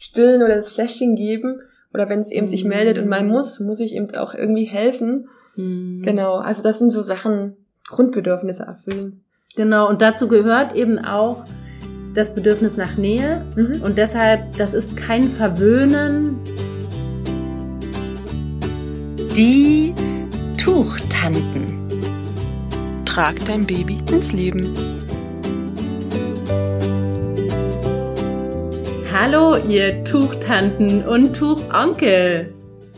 stillen oder das Fläschchen geben. Oder wenn es eben sich meldet und mal muss, muss ich eben auch irgendwie helfen. Mhm. Genau, also das sind so Sachen, Grundbedürfnisse erfüllen. Genau, und dazu gehört eben auch das Bedürfnis nach Nähe. Mhm. Und deshalb, das ist kein Verwöhnen. Die Tuchtanten. Trag dein Baby ins Leben. Hallo, ihr Tuchtanten und Tuchonkel.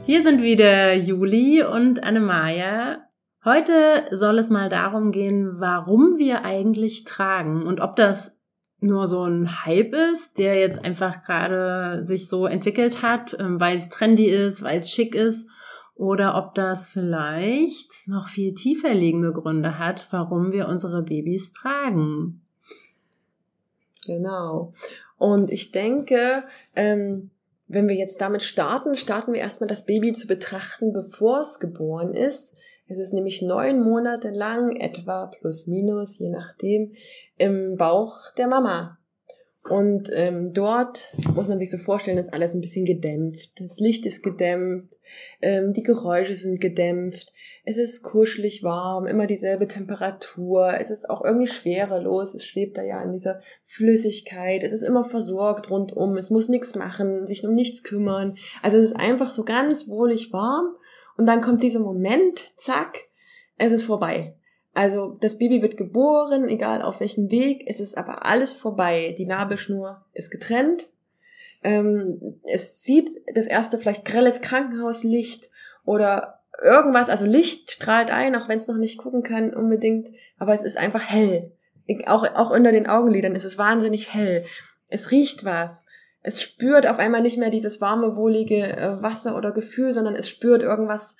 Hier sind wieder Juli und Annemaja. Heute soll es mal darum gehen, warum wir eigentlich tragen und ob das nur so ein Hype ist, der jetzt einfach gerade sich so entwickelt hat, ähm, weil es trendy ist, weil es schick ist, oder ob das vielleicht noch viel tiefer liegende Gründe hat, warum wir unsere Babys tragen. Genau. Und ich denke, ähm, wenn wir jetzt damit starten, starten wir erstmal das Baby zu betrachten, bevor es geboren ist. Es ist nämlich neun Monate lang, etwa plus minus, je nachdem, im Bauch der Mama. Und ähm, dort muss man sich so vorstellen, ist alles ein bisschen gedämpft. Das Licht ist gedämpft, ähm, die Geräusche sind gedämpft, es ist kuschelig warm, immer dieselbe Temperatur, es ist auch irgendwie schwerelos, es schwebt da ja in dieser Flüssigkeit, es ist immer versorgt rundum, es muss nichts machen, sich um nichts kümmern. Also es ist einfach so ganz wohlig warm und dann kommt dieser Moment, zack, es ist vorbei. Also das Baby wird geboren, egal auf welchem Weg, es ist aber alles vorbei. Die Nabelschnur ist getrennt. Ähm, es sieht das erste vielleicht grelles Krankenhauslicht oder irgendwas, also Licht strahlt ein, auch wenn es noch nicht gucken kann unbedingt, aber es ist einfach hell. Auch, auch unter den Augenlidern ist es wahnsinnig hell. Es riecht was. Es spürt auf einmal nicht mehr dieses warme, wohlige äh, Wasser oder Gefühl, sondern es spürt irgendwas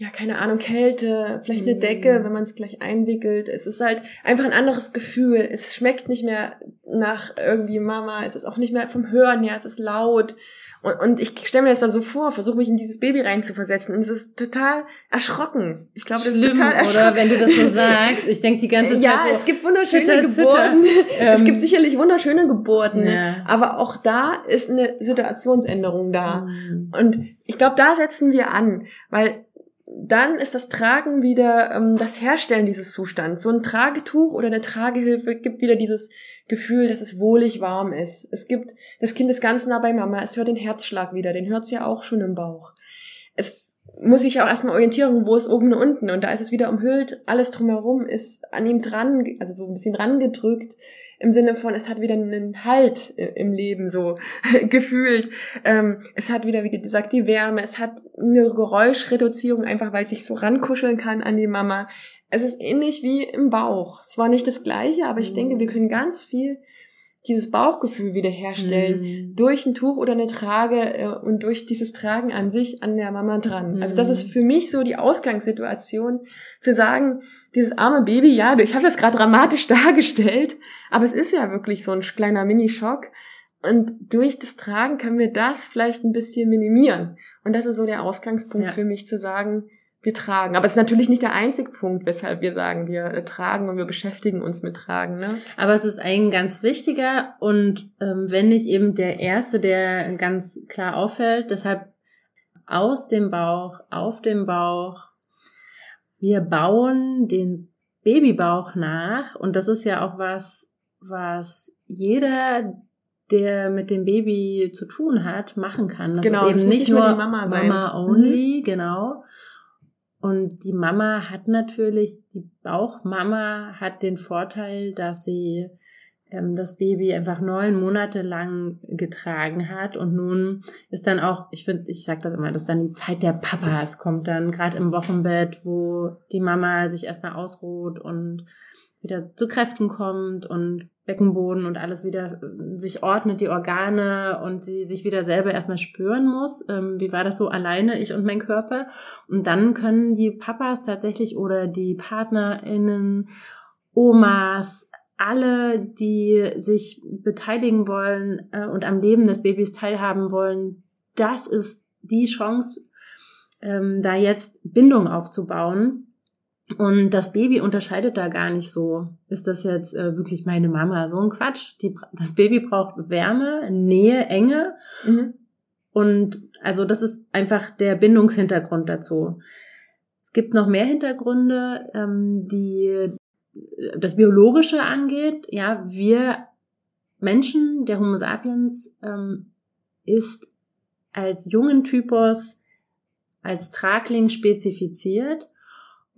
ja, keine Ahnung, Kälte, vielleicht eine Decke, mhm. wenn man es gleich einwickelt. Es ist halt einfach ein anderes Gefühl. Es schmeckt nicht mehr nach irgendwie Mama. Es ist auch nicht mehr vom Hören her. Es ist laut. Und, und ich stelle mir das dann so vor, versuche mich in dieses Baby reinzuversetzen. Und es ist total erschrocken. Ich glaube, das Schlimm, ist total erschrocken. Oder wenn du das so sagst. Ich denke die ganze Zeit ja, so. es gibt wunderschöne zitter, Geburten. Zitter. es gibt ähm, sicherlich wunderschöne Geburten. Ja. Aber auch da ist eine Situationsänderung da. Mhm. Und ich glaube, da setzen wir an. Weil dann ist das Tragen wieder ähm, das Herstellen dieses Zustands. So ein Tragetuch oder eine Tragehilfe gibt wieder dieses Gefühl, dass es wohlig warm ist. Es gibt, das Kind ist ganz nah bei Mama, es hört den Herzschlag wieder, den hört es ja auch schon im Bauch. Es muss sich auch erstmal orientieren, wo ist oben und unten. Und da ist es wieder umhüllt, alles drumherum ist an ihm dran, also so ein bisschen dran gedrückt im Sinne von, es hat wieder einen Halt im Leben so gefühlt. Ähm, es hat wieder, wie gesagt, die Wärme, es hat eine Geräuschreduzierung, einfach weil es sich so rankuscheln kann an die Mama. Es ist ähnlich wie im Bauch. Es war nicht das gleiche, aber ich mhm. denke, wir können ganz viel dieses Bauchgefühl wiederherstellen mhm. durch ein Tuch oder eine Trage äh, und durch dieses Tragen an sich an der Mama dran. Mhm. Also das ist für mich so die Ausgangssituation, zu sagen, dieses arme Baby, ja, ich habe das gerade dramatisch dargestellt, aber es ist ja wirklich so ein kleiner Minischock. Und durch das Tragen können wir das vielleicht ein bisschen minimieren. Und das ist so der Ausgangspunkt ja. für mich zu sagen, wir tragen. Aber es ist natürlich nicht der einzige Punkt, weshalb wir sagen, wir äh, tragen und wir beschäftigen uns mit Tragen. Ne? Aber es ist ein ganz wichtiger und ähm, wenn nicht eben der erste, der ganz klar auffällt. Deshalb aus dem Bauch, auf dem Bauch. Wir bauen den Babybauch nach und das ist ja auch was, was jeder, der mit dem Baby zu tun hat, machen kann. Das genau, ist eben nicht nur Mama, Mama only, mhm. genau und die Mama hat natürlich, die Bauchmama hat den Vorteil, dass sie ähm, das Baby einfach neun Monate lang getragen hat. Und nun ist dann auch, ich finde, ich sag das immer, das ist dann die Zeit der Papas, kommt dann gerade im Wochenbett, wo die Mama sich erstmal ausruht und wieder zu Kräften kommt und Beckenboden und alles wieder äh, sich ordnet, die Organe und sie sich wieder selber erstmal spüren muss. Ähm, wie war das so alleine, ich und mein Körper? Und dann können die Papas tatsächlich oder die PartnerInnen, Omas, alle, die sich beteiligen wollen äh, und am Leben des Babys teilhaben wollen, das ist die Chance, ähm, da jetzt Bindung aufzubauen Und das Baby unterscheidet da gar nicht so. Ist das jetzt äh, wirklich meine Mama? So ein Quatsch. Die, das Baby braucht Wärme, Nähe, Enge. Mhm. Und also das ist einfach der Bindungshintergrund dazu. Es gibt noch mehr Hintergründe, ähm, die das Biologische angeht. Ja, wir Menschen, der Homo sapiens, ähm, ist als jungen Typus als Tragling spezifiziert.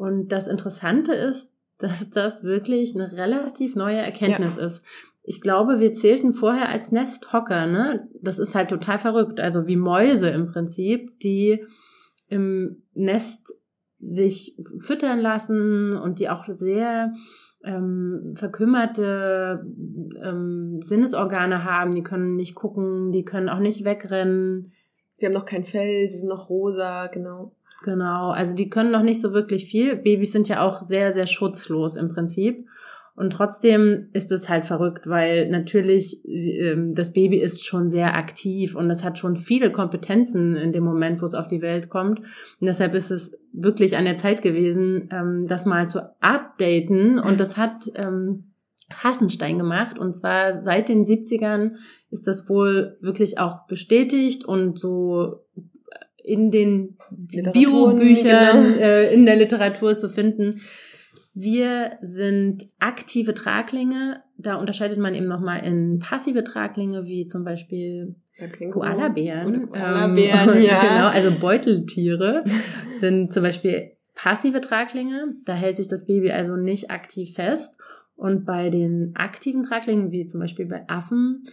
Und das Interessante ist, dass das wirklich eine relativ neue Erkenntnis ja. ist. Ich glaube, wir zählten vorher als Nesthocker, ne? Das ist halt total verrückt. Also wie Mäuse im Prinzip, die im Nest sich füttern lassen und die auch sehr ähm, verkümmerte ähm, Sinnesorgane haben. Die können nicht gucken, die können auch nicht wegrennen. Sie haben noch kein Fell, sie sind noch rosa, genau. Genau, also die können noch nicht so wirklich viel. Babys sind ja auch sehr, sehr schutzlos im Prinzip. Und trotzdem ist es halt verrückt, weil natürlich ähm, das Baby ist schon sehr aktiv und es hat schon viele Kompetenzen in dem Moment, wo es auf die Welt kommt. Und deshalb ist es wirklich an der Zeit gewesen, ähm, das mal zu updaten. Und das hat ähm, Hassenstein gemacht. Und zwar seit den 70ern ist das wohl wirklich auch bestätigt und so in den Biobüchern, genau. äh, in der Literatur zu finden. Wir sind aktive Traglinge. Da unterscheidet man eben nochmal in passive Traglinge, wie zum Beispiel Koalabären. Koalabären, ähm, ja. Genau, also Beuteltiere sind zum Beispiel passive Traglinge. Da hält sich das Baby also nicht aktiv fest. Und bei den aktiven Traglingen, wie zum Beispiel bei Affen,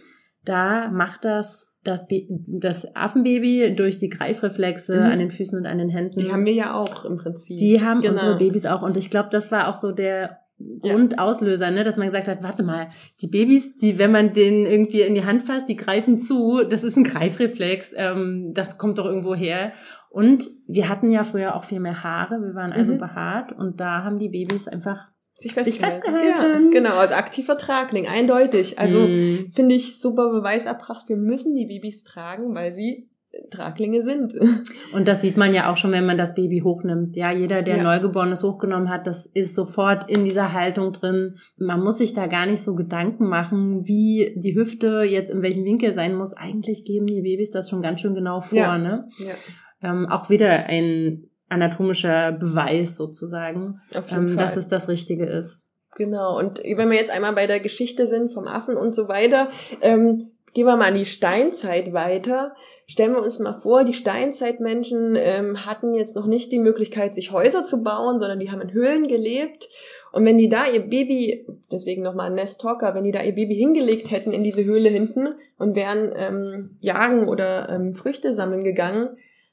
da macht das das, das Affenbaby durch die Greifreflexe mhm. an den Füßen und an den Händen. Die haben wir ja auch im Prinzip. Die haben genau. unsere Babys auch. Und ich glaube, das war auch so der Grundauslöser, ne, dass man gesagt hat, warte mal, die Babys, die, wenn man den irgendwie in die Hand fasst, die greifen zu, das ist ein Greifreflex, ähm, das kommt doch irgendwo her. Und wir hatten ja früher auch viel mehr Haare, wir waren also mhm. behaart und da haben die Babys einfach sich festgehalten. Sich festgehalten. Ja, genau, als aktiver Tragling, eindeutig. Also mm. finde ich super Beweis erbracht, wir müssen die Babys tragen, weil sie Traglinge sind. Und das sieht man ja auch schon, wenn man das Baby hochnimmt. Ja, jeder, der ja. Neugeborenes hochgenommen hat, das ist sofort in dieser Haltung drin. Man muss sich da gar nicht so Gedanken machen, wie die Hüfte jetzt in welchem Winkel sein muss. Eigentlich geben die Babys das schon ganz schön genau vor, ja. ne? Ja. Ähm, auch wieder ein anatomischer Beweis sozusagen, ähm, dass es das Richtige ist. Genau, und wenn wir jetzt einmal bei der Geschichte sind vom Affen und so weiter, ähm, gehen wir mal an die Steinzeit weiter. Stellen wir uns mal vor, die Steinzeitmenschen ähm, hatten jetzt noch nicht die Möglichkeit, sich Häuser zu bauen, sondern die haben in Höhlen gelebt. Und wenn die da ihr Baby, deswegen nochmal Nest Talker, wenn die da ihr Baby hingelegt hätten in diese Höhle hinten und wären ähm, jagen oder ähm, Früchte sammeln gegangen,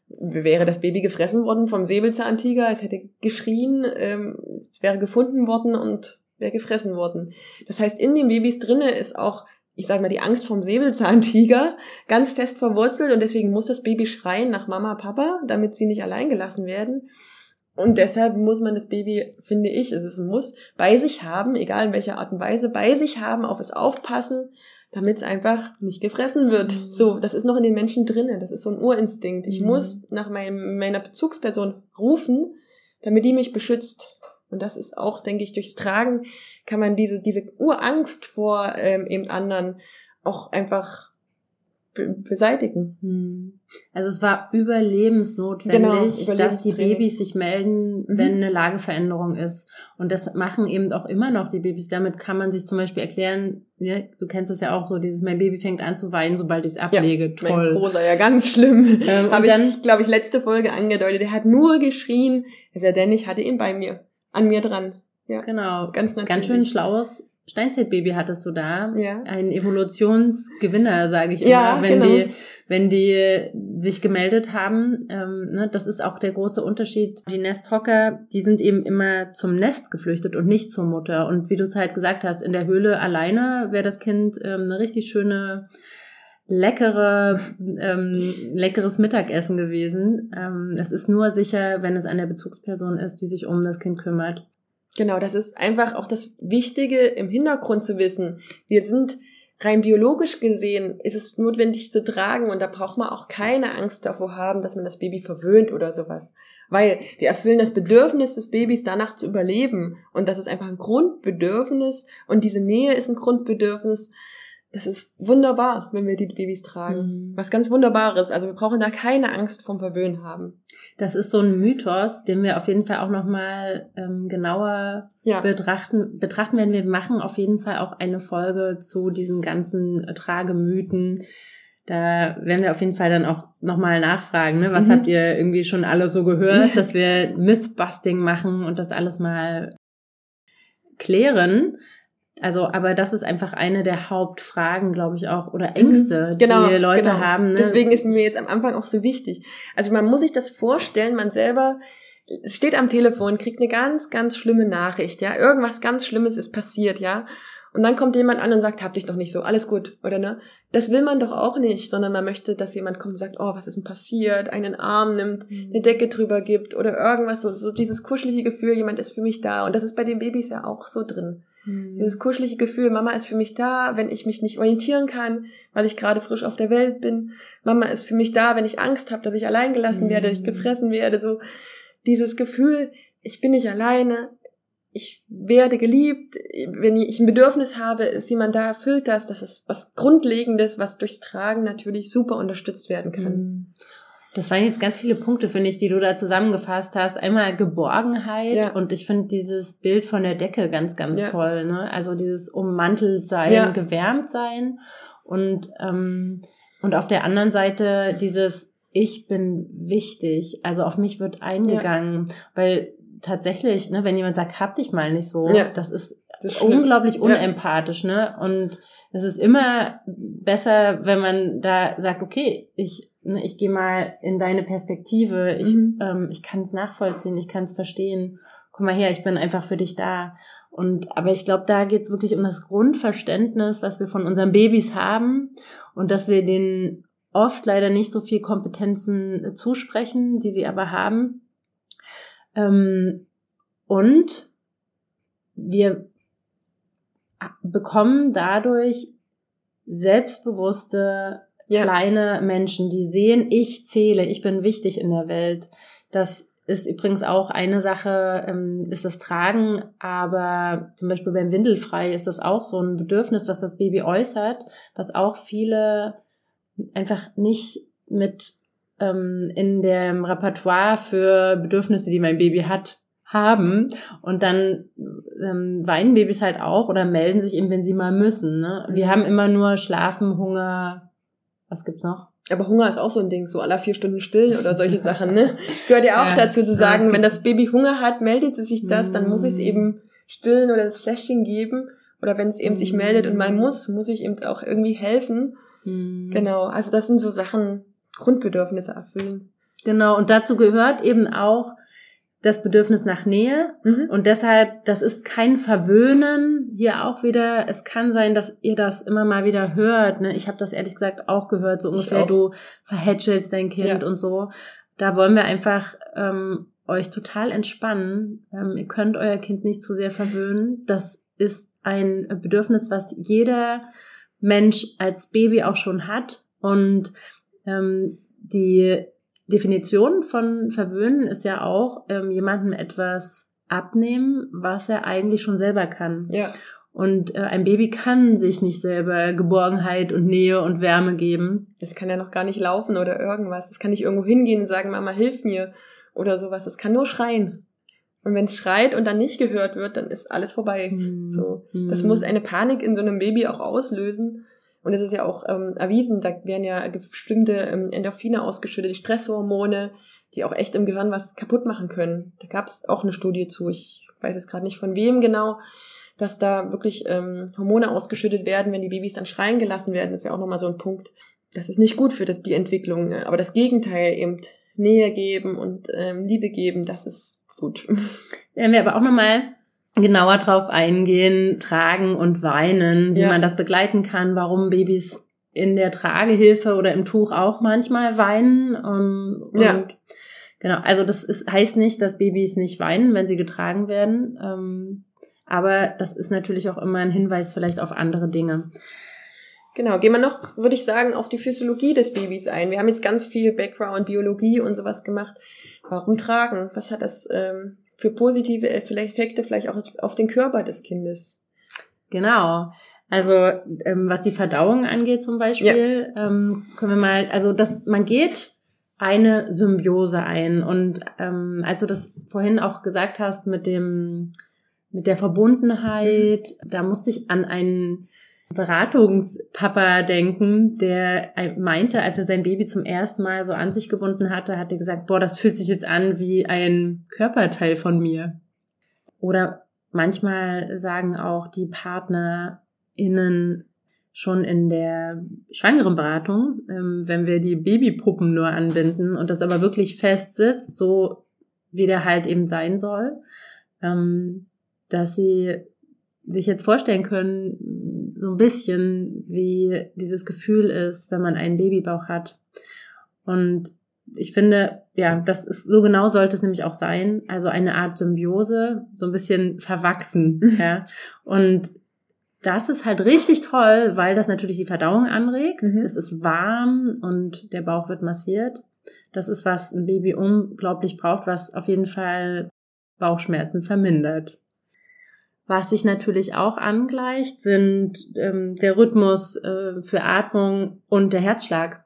wäre das Baby gefressen worden vom Säbelzahntiger, es hätte geschrien, ähm, es wäre gefunden worden und wäre gefressen worden. Das heißt, in den Babys drinne ist auch, ich sag mal, die Angst vom Säbelzahntiger ganz fest verwurzelt und deswegen muss das Baby schreien nach Mama, Papa, damit sie nicht allein gelassen werden. Und deshalb muss man das Baby, finde ich, es ist ein Muss, bei sich haben, egal in welcher Art und Weise, bei sich haben, auf es aufpassen damit es einfach nicht gefressen wird. Mhm. So, das ist noch in den Menschen drinnen. Das ist so ein Urinstinkt. Ich mhm. muss nach meinem, meiner Bezugsperson rufen, damit die mich beschützt. Und das ist auch, denke ich, durchs Tragen kann man diese, diese Urangst vor ähm, eben anderen auch einfach beseitigen. Hm. Also es war überlebensnotwendig, genau, dass die Babys sich melden, mhm. wenn eine Lageveränderung ist. Und das machen eben auch immer noch die Babys. Damit kann man sich zum Beispiel erklären, ja, du kennst das ja auch so, dieses mein Baby fängt an zu weinen, sobald ich es ablege. Ja, Toll. Mein Großer, ja ganz schlimm. Ähm, Habe ich, glaube ich, letzte Folge angedeutet. Der hat nur geschrien. Also der Dennis hatte ihn bei mir, an mir dran. Ja, genau. Ganz natürlich. Ganz schön schlaues Steinzeitbaby hattest du da. Ja. Ein Evolutionsgewinner, sage ich immer, ja, wenn genau. die, wenn die sich gemeldet haben. Ähm, ne, das ist auch der große Unterschied. Die Nesthocker, die sind eben immer zum Nest geflüchtet und nicht zur Mutter. Und wie du es halt gesagt hast, in der Höhle alleine wäre das Kind ähm, eine richtig schöne leckere, ähm, leckeres Mittagessen gewesen. Ähm, es ist nur sicher, wenn es eine Bezugsperson ist, die sich um das Kind kümmert. Genau, das ist einfach auch das Wichtige im Hintergrund zu wissen. Wir sind rein biologisch gesehen, ist es notwendig zu tragen und da braucht man auch keine Angst davor haben, dass man das Baby verwöhnt oder sowas. Weil wir erfüllen das Bedürfnis des Babys danach zu überleben. Und das ist einfach ein Grundbedürfnis. Und diese Nähe ist ein Grundbedürfnis. Das ist wunderbar, wenn wir die Babys tragen. Mhm. Was ganz Wunderbares. Also wir brauchen da keine Angst vom Verwöhnen haben. Das ist so ein Mythos, den wir auf jeden Fall auch nochmal ähm, genauer ja. betrachten, betrachten werden. Wir machen auf jeden Fall auch eine Folge zu diesen ganzen Tragemythen da werden wir auf jeden Fall dann auch nochmal nachfragen, ne? Was mhm. habt ihr irgendwie schon alle so gehört, dass wir Mythbusting machen und das alles mal klären. Also, aber das ist einfach eine der Hauptfragen, glaube ich auch, oder mhm. Ängste, genau, die Leute genau. haben. Ne? Deswegen ist mir jetzt am Anfang auch so wichtig. Also man muss sich das vorstellen, man selber steht am Telefon, kriegt eine ganz, ganz schlimme Nachricht, ja, irgendwas ganz Schlimmes ist passiert, ja. Und dann kommt jemand an und sagt, hab dich doch nicht so, alles gut, oder ne? Das will man doch auch nicht, sondern man möchte, dass jemand kommt und sagt, oh, was ist denn passiert, einen Arm nimmt, mhm. eine Decke drüber gibt oder irgendwas, so, so dieses kuschelige Gefühl, jemand ist für mich da. Und das ist bei den Babys ja auch so drin. Mhm. Dieses kuschelige Gefühl, Mama ist für mich da, wenn ich mich nicht orientieren kann, weil ich gerade frisch auf der Welt bin. Mama ist für mich da, wenn ich Angst habe, dass ich allein gelassen mhm. werde, dass ich gefressen werde. So dieses Gefühl, ich bin nicht alleine, ich werde geliebt, wenn ich ein Bedürfnis habe, ist jemand da, erfüllt das. Das ist was Grundlegendes, was durchs Tragen natürlich super unterstützt werden kann. Das waren jetzt ganz viele Punkte, finde ich, die du da zusammengefasst hast. Einmal Geborgenheit ja. und ich finde dieses Bild von der Decke ganz, ganz ja. toll. Ne? Also dieses ummantelt sein, ja. gewärmt sein und ähm, und auf der anderen Seite dieses ich bin wichtig, also auf mich wird eingegangen, weil tatsächlich, ne, wenn jemand sagt, hab dich mal nicht so, ja. das ist das unglaublich unempathisch, ja. ne? Und es ist immer besser, wenn man da sagt, okay, ich, ne, ich gehe mal in deine Perspektive, ich, mhm. ähm, ich kann es nachvollziehen, ich kann es verstehen. Komm mal her, ich bin einfach für dich da. Und aber ich glaube, da geht's wirklich um das Grundverständnis, was wir von unseren Babys haben und dass wir denen oft leider nicht so viel Kompetenzen zusprechen, die sie aber haben ähm, und wir bekommen dadurch selbstbewusste ja. kleine Menschen, die sehen, ich zähle, ich bin wichtig in der Welt. Das ist übrigens auch eine Sache, ähm, ist das Tragen, aber zum Beispiel beim Windelfrei ist das auch so ein Bedürfnis, was das Baby äußert, was auch viele einfach nicht mit ähm, in dem Repertoire für Bedürfnisse, die mein Baby hat, haben. Und dann ähm, weinen Babys halt auch oder melden sich eben, wenn sie mal müssen. Ne? Wir mhm. haben immer nur Schlafen, Hunger. Was gibt's noch? Aber Hunger ist auch so ein Ding, so aller vier Stunden stillen oder solche Sachen, ne? Gehört ja auch ja, dazu zu sagen, wenn das Baby Hunger hat, meldet es sich das, dann muss ich es mhm. eben stillen oder das Fläschchen geben. Oder wenn es eben sich meldet und mal mhm. muss, muss ich eben auch irgendwie helfen. Genau, also das sind so Sachen, Grundbedürfnisse erfüllen. Genau, und dazu gehört eben auch das Bedürfnis nach Nähe. Mhm. Und deshalb, das ist kein Verwöhnen. Hier auch wieder, es kann sein, dass ihr das immer mal wieder hört. Ne? Ich habe das ehrlich gesagt auch gehört, so ungefähr, du verhätschelst dein Kind ja. und so. Da wollen wir einfach ähm, euch total entspannen. Ähm, ihr könnt euer Kind nicht zu sehr verwöhnen. Das ist ein Bedürfnis, was jeder Mensch als Baby auch schon hat. Und ähm, die Definition von verwöhnen ist ja auch ähm, jemandem etwas abnehmen, was er eigentlich schon selber kann. Ja. Und äh, ein Baby kann sich nicht selber Geborgenheit und Nähe und Wärme geben. Das kann ja noch gar nicht laufen oder irgendwas. Es kann nicht irgendwo hingehen und sagen, Mama, hilf mir oder sowas. Es kann nur schreien. Und wenn es schreit und dann nicht gehört wird, dann ist alles vorbei. Hm. So. Das hm. muss eine Panik in so einem Baby auch auslösen. Und es ist ja auch ähm, erwiesen, da werden ja bestimmte ähm, Endorphine ausgeschüttet, Stresshormone, die auch echt im Gehirn was kaputt machen können. Da gab es auch eine Studie zu, ich weiß jetzt gerade nicht von wem genau, dass da wirklich ähm, Hormone ausgeschüttet werden, wenn die Babys dann schreien gelassen werden. Das ist ja auch nochmal so ein Punkt. Das ist nicht gut für das, die Entwicklung. Ne? Aber das Gegenteil, eben Nähe geben und ähm, Liebe geben, das ist gut. Werden wir aber auch nochmal genauer drauf eingehen, tragen und weinen, wie ja. man das begleiten kann, warum Babys in der Tragehilfe oder im Tuch auch manchmal weinen. Um, ähm, ja. Genau, also das ist, heißt nicht, dass Babys nicht weinen, wenn sie getragen werden. Ähm, aber das ist natürlich auch immer ein Hinweis vielleicht auf andere Dinge. Genau, gehen wir noch, würde ich sagen, auf die Physiologie des Babys ein. Wir haben jetzt ganz viel Background, Biologie und sowas gemacht. Warum tragen? Was hat das ähm, für positive Effekte vielleicht auch auf den Körper des Kindes? Genau. Also ähm, was die Verdauung angeht zum Beispiel, ja. ähm, können wir mal, also das, man geht eine Symbiose ein und ähm, als du das vorhin auch gesagt hast mit dem mit der Verbundenheit, mhm. da musste ich an einen Beratungspapa denken, der meinte, als er sein Baby zum ersten Mal so an sich gebunden hatte, hat er gesagt, boah, das fühlt sich jetzt an wie ein Körperteil von mir. Oder manchmal sagen auch die PartnerInnen schon in der schwangeren Beratung, ähm, wenn wir die Babypuppen nur anbinden und das aber wirklich fest sitzt, so wie der halt eben sein soll, ähm, dass sie sich jetzt vorstellen können, so ein bisschen, wie dieses Gefühl ist, wenn man einen Babybauch hat. Und ich finde, ja, das ist, so genau sollte es nämlich auch sein. Also eine Art Symbiose, so ein bisschen verwachsen, ja. Und das ist halt richtig toll, weil das natürlich die Verdauung anregt. Mhm. Es ist warm und der Bauch wird massiert. Das ist, was ein Baby unglaublich braucht, was auf jeden Fall Bauchschmerzen vermindert. Was sich natürlich auch angleicht, sind ähm, der Rhythmus äh, für Atmung und der Herzschlag.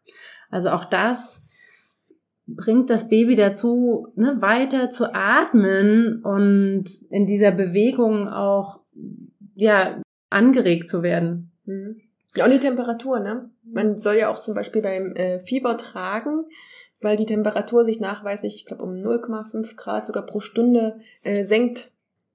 Also auch das bringt das Baby dazu, ne, weiter zu atmen und in dieser Bewegung auch ja angeregt zu werden. Mhm. Ja, und die Temperatur, ne? Man soll ja auch zum Beispiel beim äh, Fieber tragen, weil die Temperatur sich nachweislich, ich glaube, um 0,5 Grad sogar pro Stunde äh, senkt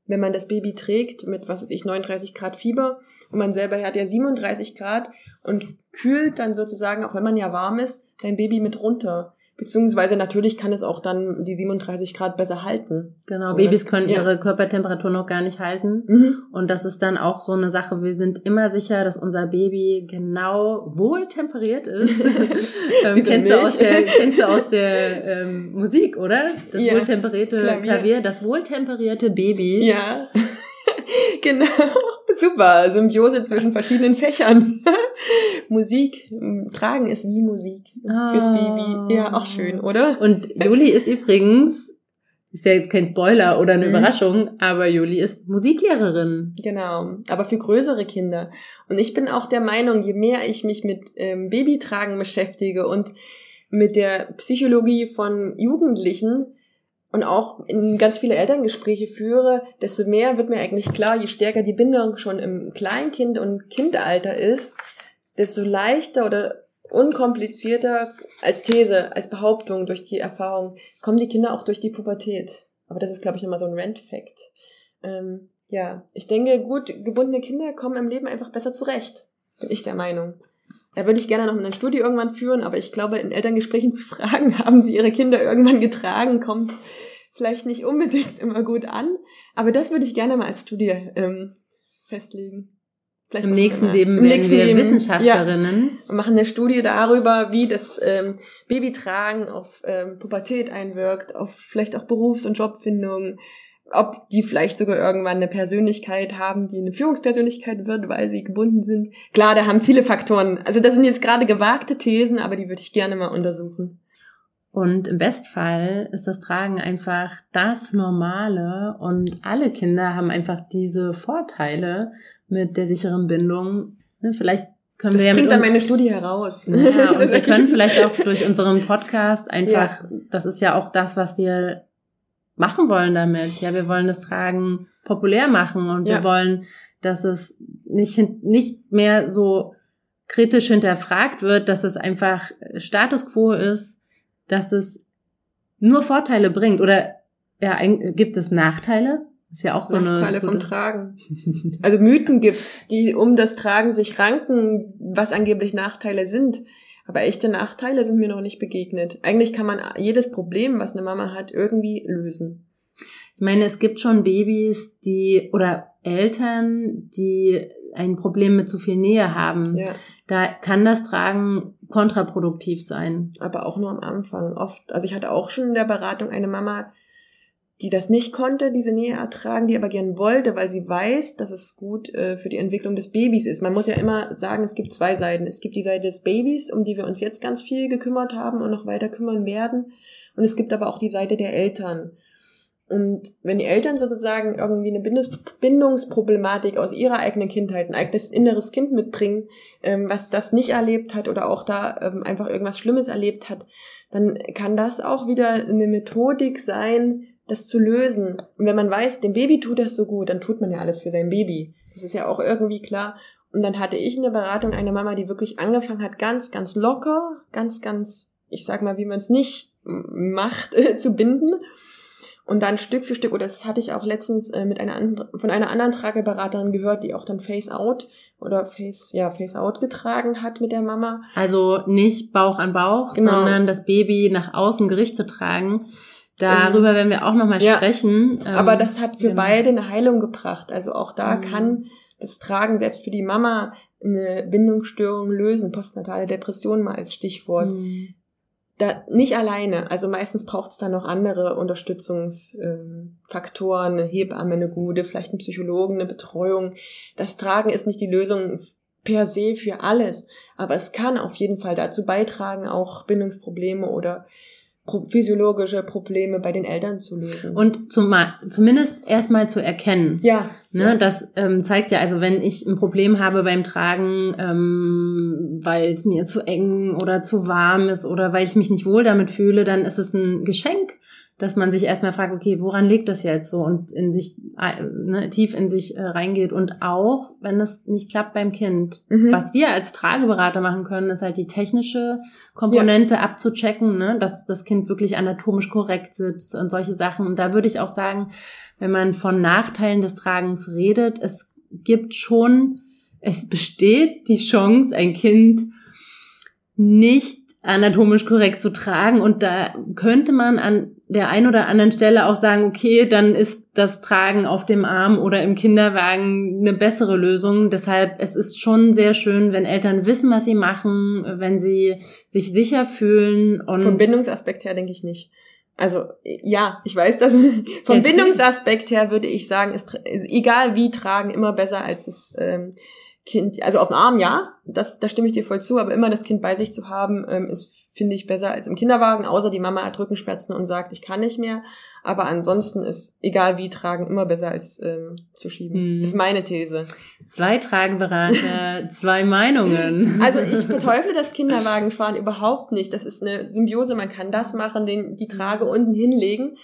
wenn man das Baby trägt mit, was weiß ich, 39 Grad Fieber und man selber hat ja 37 Grad und kühlt dann sozusagen, auch wenn man ja warm ist, sein Baby mit runter. Beziehungsweise natürlich kann es auch dann die 37 Grad besser halten. Genau, so, Babys können ja. ihre Körpertemperatur noch gar nicht halten. Mhm. Und das ist dann auch so eine Sache. Wir sind immer sicher, dass unser Baby genau wohl temperiert ist. ähm, kennst, du aus der, kennst du aus der ähm, Musik, oder? Das ja. wohltemperierte Klavier. Klavier, das wohltemperierte Baby. Ja. genau. Super. Symbiose zwischen verschiedenen Fächern. Musik. Tragen ist wie Musik. Oh. Fürs Baby. Ja, auch schön, oder? Und Juli ist übrigens, ist ja jetzt kein Spoiler oder eine mhm. Überraschung, aber Juli ist Musiklehrerin. Genau. Aber für größere Kinder. Und ich bin auch der Meinung, je mehr ich mich mit ähm, Babytragen beschäftige und mit der Psychologie von Jugendlichen, und auch in ganz viele Elterngespräche führe, desto mehr wird mir eigentlich klar, je stärker die Bindung schon im Kleinkind- und Kindalter ist, desto leichter oder unkomplizierter als These, als Behauptung durch die Erfahrung kommen die Kinder auch durch die Pubertät. Aber das ist, glaube ich, nochmal so ein Rent-Fact. Ähm, ja, ich denke, gut gebundene Kinder kommen im Leben einfach besser zurecht. Bin ich der Meinung. Da würde ich gerne noch eine Studie irgendwann führen, aber ich glaube, in Elterngesprächen zu fragen, haben sie ihre Kinder irgendwann getragen, kommt vielleicht nicht unbedingt immer gut an. Aber das würde ich gerne mal als Studie ähm, festlegen. Vielleicht Im nächsten Leben werden nächsten wir Leben, Wissenschaftlerinnen. Ja, machen eine Studie darüber, wie das ähm, Babytragen auf ähm, Pubertät einwirkt, auf vielleicht auch Berufs- und Jobfindung, ob die vielleicht sogar irgendwann eine Persönlichkeit haben, die eine Führungspersönlichkeit wird, weil sie gebunden sind. Klar, da haben viele Faktoren. Also das sind jetzt gerade gewagte Thesen, aber die würde ich gerne mal untersuchen. Und im Bestfall ist das Tragen einfach das Normale und alle Kinder haben einfach diese Vorteile mit der sicheren Bindung. Ne, vielleicht können das wir ja mit dann meine Studie heraus. Ja, und wir können vielleicht auch durch unseren Podcast einfach, ja. das ist ja auch das, was wir machen wollen damit. Ja, wir wollen das Tragen populär machen und ja. wir wollen, dass es nicht, nicht mehr so kritisch hinterfragt wird, dass es einfach Status quo ist, dass es nur Vorteile bringt oder ja, gibt es Nachteile? Ist ja auch so Nachteile eine vom Tragen. Also Mythen gibt's, die um das Tragen sich ranken, was angeblich Nachteile sind. Aber echte Nachteile sind mir noch nicht begegnet. Eigentlich kann man jedes Problem, was eine Mama hat, irgendwie lösen. Ich meine, es gibt schon Babys, die oder Eltern, die ein Problem mit zu viel Nähe haben. Ja. Da kann das Tragen kontraproduktiv sein. Aber auch nur am Anfang. Oft, also ich hatte auch schon in der Beratung eine Mama, die das nicht konnte, diese Nähe ertragen, die aber gern wollte, weil sie weiß, dass es gut äh, für die Entwicklung des Babys ist. Man muss ja immer sagen, es gibt zwei Seiten. Es gibt die Seite des Babys, um die wir uns jetzt ganz viel gekümmert haben und noch weiter kümmern werden. Und es gibt aber auch die Seite der Eltern. Und wenn die Eltern sozusagen irgendwie eine Bindungsproblematik aus ihrer eigenen Kindheit, ein eigenes inneres Kind mitbringen, ähm, was das nicht erlebt hat oder auch da ähm, einfach irgendwas Schlimmes erlebt hat, dann kann das auch wieder eine Methodik sein, das zu lösen. Und wenn man weiß, dem Baby tut das so gut, dann tut man ja alles für sein Baby. Das ist ja auch irgendwie klar. Und dann hatte ich in der Beratung eine Mama, die wirklich angefangen hat, ganz, ganz locker, ganz, ganz, ich sag mal, wie man es nicht macht, zu binden. Und dann Stück für Stück, oder das hatte ich auch letztens äh, mit einer anderen, von einer anderen Trageberaterin gehört, die auch dann Face Out oder Face, ja, Face Out getragen hat mit der Mama. Also nicht Bauch an Bauch, genau. sondern das Baby nach außen gerichtet tragen. Darüber werden wir auch nochmal ja, sprechen. Aber ähm, das hat für genau. beide eine Heilung gebracht. Also auch da mhm. kann das Tragen selbst für die Mama eine Bindungsstörung lösen. Postnatale Depression mal als Stichwort. Mhm. Da, nicht alleine. Also meistens braucht es da noch andere Unterstützungsfaktoren, ähm, eine Hebamme, eine gute, vielleicht einen Psychologen, eine Betreuung. Das Tragen ist nicht die Lösung per se für alles, aber es kann auf jeden Fall dazu beitragen, auch Bindungsprobleme oder physiologische Probleme bei den Eltern zu lösen. Und zum, zumindest erstmal zu erkennen. Ja. Ne. Das ähm, zeigt ja, also wenn ich ein Problem habe beim Tragen, ähm, weil es mir zu eng oder zu warm ist oder weil ich mich nicht wohl damit fühle, dann ist es ein Geschenk dass man sich erstmal fragt, okay, woran liegt das jetzt so und in sich äh, ne, tief in sich äh, reingeht und auch, wenn es nicht klappt beim Kind, mhm. was wir als Trageberater machen können, ist halt die technische Komponente ja. abzuchecken, ne, dass das Kind wirklich anatomisch korrekt sitzt und solche Sachen. Und da würde ich auch sagen, wenn man von Nachteilen des Tragens redet, es gibt schon, es besteht die Chance, ein Kind nicht anatomisch korrekt zu tragen. Und da könnte man an der einen oder anderen Stelle auch sagen, okay, dann ist das Tragen auf dem Arm oder im Kinderwagen eine bessere Lösung. Deshalb, es ist schon sehr schön, wenn Eltern wissen, was sie machen, wenn sie sich sicher fühlen. Und Vom Bindungsaspekt her denke ich nicht. Also ja, ich weiß das. Vom Bindungsaspekt her würde ich sagen, ist, ist egal wie tragen immer besser als das ähm, Kind, also auf dem Arm ja, das, da stimme ich dir voll zu, aber immer das Kind bei sich zu haben, ähm, ist, finde ich, besser als im Kinderwagen, außer die Mama hat Rückenschmerzen und sagt, ich kann nicht mehr. Aber ansonsten ist, egal wie tragen, immer besser als ähm, zu schieben. Hm. Ist meine These. Zwei Trageberater, zwei Meinungen. Also ich verteufle das Kinderwagenfahren überhaupt nicht. Das ist eine Symbiose, man kann das machen, den, die Trage unten hinlegen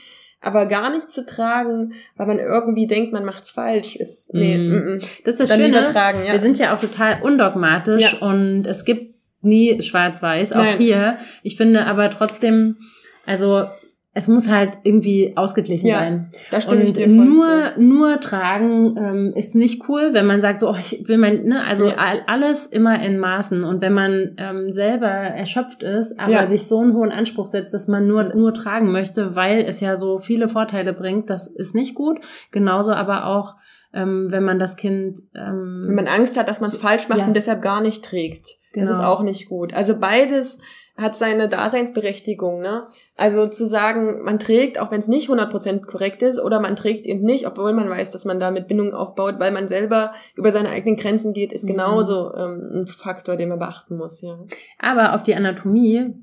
aber gar nicht zu tragen, weil man irgendwie denkt, man macht's falsch, ist nee, mm. Mm, das ist das Schöne. Tragen, ja. Wir sind ja auch total undogmatisch ja. und es gibt nie schwarz-weiß, auch Nein. hier. Ich finde aber trotzdem, also es muss halt irgendwie ausgeglichen ja, sein. Da stimme und ich dir nur zu. nur tragen ähm, ist nicht cool, wenn man sagt so, oh, ich will mein, ne, also ja. alles immer in Maßen und wenn man ähm, selber erschöpft ist, aber ja. sich so einen hohen Anspruch setzt, dass man nur nur tragen möchte, weil es ja so viele Vorteile bringt, das ist nicht gut. Genauso aber auch ähm, wenn man das Kind ähm, wenn man Angst hat, dass man es falsch macht und deshalb gar nicht trägt. Genau. Das ist genau. auch nicht gut. Also beides hat seine Daseinsberechtigung, ne? Also zu sagen, man trägt, auch wenn es nicht 100% korrekt ist, oder man trägt eben nicht, obwohl man weiß, dass man damit Bindung aufbaut, weil man selber über seine eigenen Grenzen geht, ist mhm. genauso ähm, ein Faktor, den man beachten muss, ja. Aber auf die Anatomie,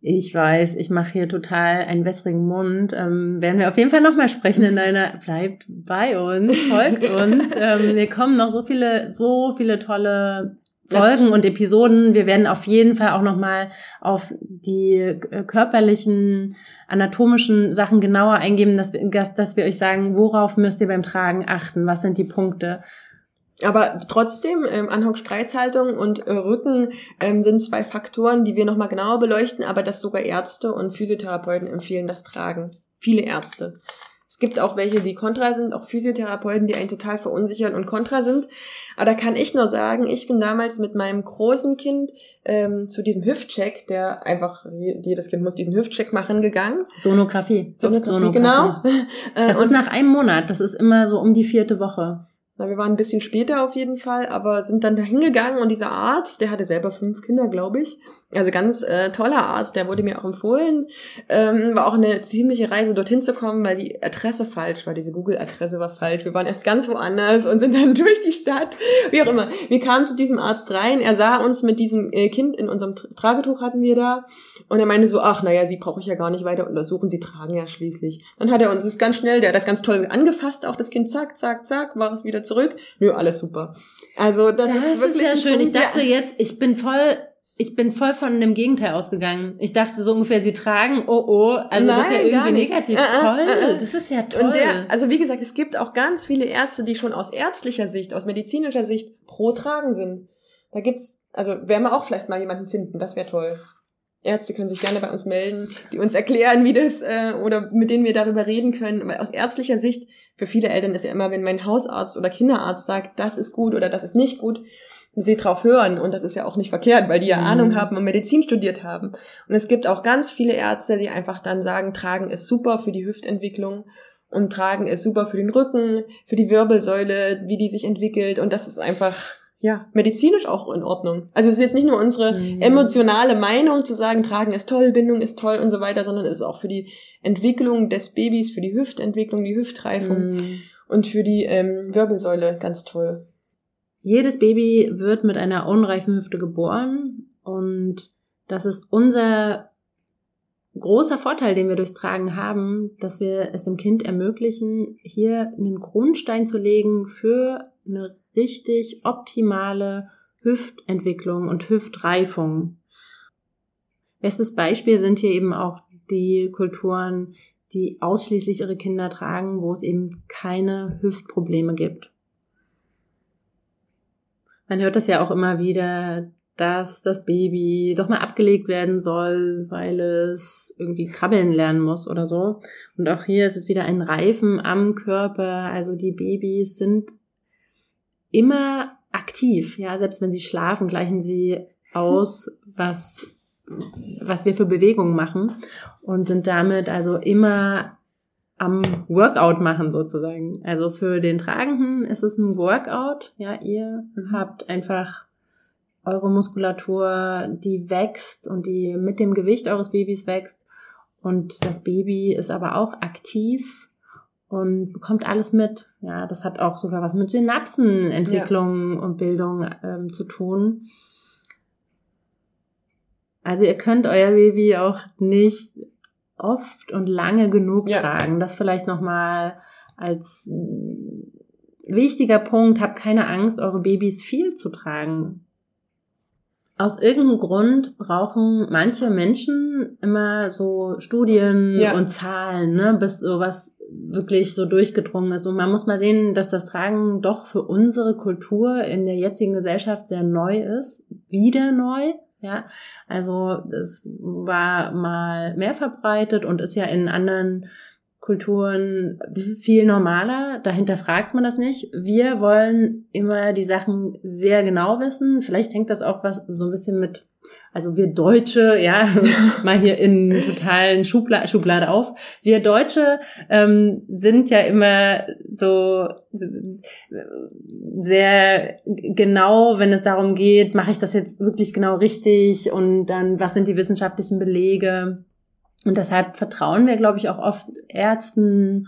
ich weiß, ich mache hier total einen wässrigen Mund. Ähm, werden wir auf jeden Fall nochmal sprechen in deiner. Bleibt bei uns, folgt uns. ähm, wir kommen noch so viele, so viele tolle Folgen und Episoden. Wir werden auf jeden Fall auch nochmal auf die äh, körperlichen, anatomischen Sachen genauer eingeben, dass wir, dass wir euch sagen, worauf müsst ihr beim Tragen achten, was sind die Punkte. Aber trotzdem, ähm, Anhock-Spreizhaltung und äh, Rücken ähm, sind zwei Faktoren, die wir nochmal genauer beleuchten, aber dass sogar Ärzte und Physiotherapeuten empfehlen das Tragen. Viele Ärzte. Es gibt auch welche, die kontra sind, auch Physiotherapeuten, die einen total verunsichern und kontra sind. Aber da kann ich nur sagen, ich bin damals mit meinem großen Kind ähm, zu diesem Hüftcheck, der einfach, jedes Kind muss diesen Hüftcheck machen, gegangen. Sonographie. Sonographie, Sonographie. genau. Das ist nach einem Monat, das ist immer so um die vierte Woche. Na, wir waren ein bisschen später auf jeden Fall, aber sind dann da hingegangen und dieser Arzt, der hatte selber fünf Kinder, glaube ich, Also ganz äh, toller Arzt, der wurde mir auch empfohlen. Ähm, war auch eine ziemliche Reise dorthin zu kommen, weil die Adresse falsch war. Diese Google-Adresse war falsch. Wir waren erst ganz woanders und sind dann durch die Stadt. Wie auch immer. Wir kamen zu diesem Arzt rein. Er sah uns mit diesem äh, Kind in unserem Tragetuch hatten wir da. Und er meinte so, ach naja, sie brauche ich ja gar nicht weiter untersuchen. Sie tragen ja schließlich. Dann hat er uns das ganz schnell, der hat das ganz toll angefasst, auch das Kind zack, zack, zack, war es wieder zurück. Nö, alles super. Also das, das ist wirklich ist ja schön. Punkt, ich dachte jetzt, ich bin voll ich bin voll von dem Gegenteil ausgegangen. Ich dachte so ungefähr, sie tragen, oh oh, also das ist ja Nein, irgendwie negativ. Äh, toll, äh, äh. das ist ja toll. Und der, also wie gesagt, es gibt auch ganz viele Ärzte, die schon aus ärztlicher Sicht, aus medizinischer Sicht pro Tragen sind. Da gibt's, also werden wir auch vielleicht mal jemanden finden, das wäre toll. Ärzte können sich gerne bei uns melden, die uns erklären, wie das, äh, oder mit denen wir darüber reden können. Weil aus ärztlicher Sicht, für viele Eltern ist ja immer, wenn mein Hausarzt oder Kinderarzt sagt, das ist gut oder das ist nicht gut, sie drauf hören. Und das ist ja auch nicht verkehrt, weil die ja Mhm. Ahnung haben und Medizin studiert haben. Und es gibt auch ganz viele Ärzte, die einfach dann sagen, Tragen ist super für die Hüftentwicklung und Tragen ist super für den Rücken, für die Wirbelsäule, wie die sich entwickelt. Und das ist einfach, ja, medizinisch auch in Ordnung. Also es ist jetzt nicht nur unsere Mhm. emotionale Meinung zu sagen, Tragen ist toll, Bindung ist toll und so weiter, sondern es ist auch für die Entwicklung des Babys, für die Hüftentwicklung, die Hüftreifung Mhm. und für die ähm, Wirbelsäule ganz toll. Jedes Baby wird mit einer unreifen Hüfte geboren und das ist unser großer Vorteil, den wir durchs Tragen haben, dass wir es dem Kind ermöglichen, hier einen Grundstein zu legen für eine richtig optimale Hüftentwicklung und Hüftreifung. Bestes Beispiel sind hier eben auch die Kulturen, die ausschließlich ihre Kinder tragen, wo es eben keine Hüftprobleme gibt. Man hört das ja auch immer wieder, dass das Baby doch mal abgelegt werden soll, weil es irgendwie krabbeln lernen muss oder so. Und auch hier ist es wieder ein Reifen am Körper. Also die Babys sind immer aktiv. Ja, selbst wenn sie schlafen, gleichen sie aus, was, was wir für Bewegungen machen und sind damit also immer am Workout machen sozusagen. Also für den Tragenden ist es ein Workout. Ja, ihr habt einfach eure Muskulatur, die wächst und die mit dem Gewicht eures Babys wächst. Und das Baby ist aber auch aktiv und bekommt alles mit. Ja, das hat auch sogar was mit Synapsenentwicklung und Bildung ähm, zu tun. Also ihr könnt euer Baby auch nicht oft und lange genug Ja. tragen. Das vielleicht nochmal als mm, wichtiger Punkt. Habt keine Angst, eure Babys viel zu tragen. Aus irgendeinem Grund brauchen manche Menschen immer so Studien Ja. und Zahlen, ne, bis sowas wirklich so durchgedrungen ist. Und man muss mal sehen, dass das Tragen doch für unsere Kultur in der jetzigen Gesellschaft sehr neu ist. Wieder neu. Ja, also das war mal mehr verbreitet und ist ja in anderen Kulturen viel normaler. Dahinter fragt man das nicht. Wir wollen immer die Sachen sehr genau wissen. Vielleicht hängt das auch was so ein bisschen mit, also wir Deutsche, ja, mal hier in totalen Schubla Schublade auf. Wir Deutsche ähm, sind ja immer so äh, sehr genau, wenn es darum geht, mache ich das jetzt wirklich genau richtig und dann, was sind die wissenschaftlichen Belege? Und deshalb vertrauen wir, glaube ich, auch oft Ärzten,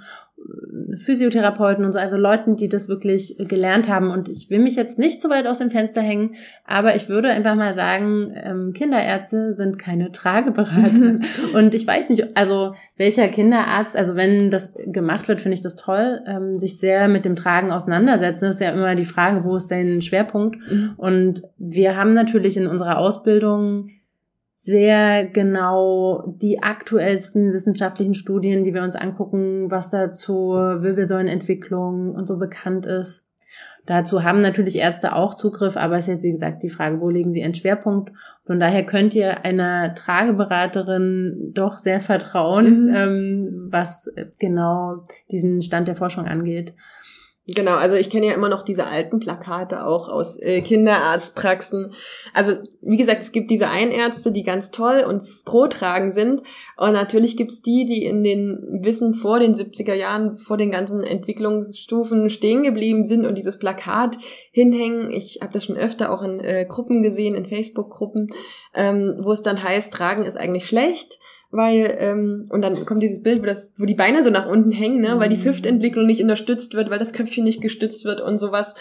Physiotherapeuten und so, also Leuten, die das wirklich gelernt haben. Und ich will mich jetzt nicht zu weit aus dem Fenster hängen, aber ich würde einfach mal sagen, ähm, Kinderärzte sind keine Trageberater. und ich weiß nicht, also welcher Kinderarzt, also wenn das gemacht wird, finde ich das toll, ähm, sich sehr mit dem Tragen auseinandersetzen. Das ist ja immer die Frage, wo ist dein Schwerpunkt? Und wir haben natürlich in unserer Ausbildung sehr genau die aktuellsten wissenschaftlichen Studien, die wir uns angucken, was da zur Wirbelsäulenentwicklung und so bekannt ist. Dazu haben natürlich Ärzte auch Zugriff, aber es ist jetzt wie gesagt die Frage, wo legen sie ihren Schwerpunkt? Von daher könnt ihr einer Trageberaterin doch sehr vertrauen, Mhm. ähm, was genau diesen Stand der Forschung angeht. Genau, also ich kenne ja immer noch diese alten Plakate auch aus äh, Kinderarztpraxen. Also wie gesagt, es gibt diese Einärzte, die ganz toll und pro tragen sind. Und natürlich gibt's die, die in den Wissen vor den 70er Jahren, vor den ganzen Entwicklungsstufen stehen geblieben sind und dieses Plakat hinhängen. Ich habe das schon öfter auch in äh, Gruppen gesehen, in Facebook-Gruppen, ähm, wo es dann heißt, tragen ist eigentlich schlecht weil ähm, und dann kommt dieses Bild, wo das, wo die Beine so nach unten hängen, ne, weil die mhm. Hüftentwicklung nicht unterstützt wird, weil das Köpfchen nicht gestützt wird und sowas.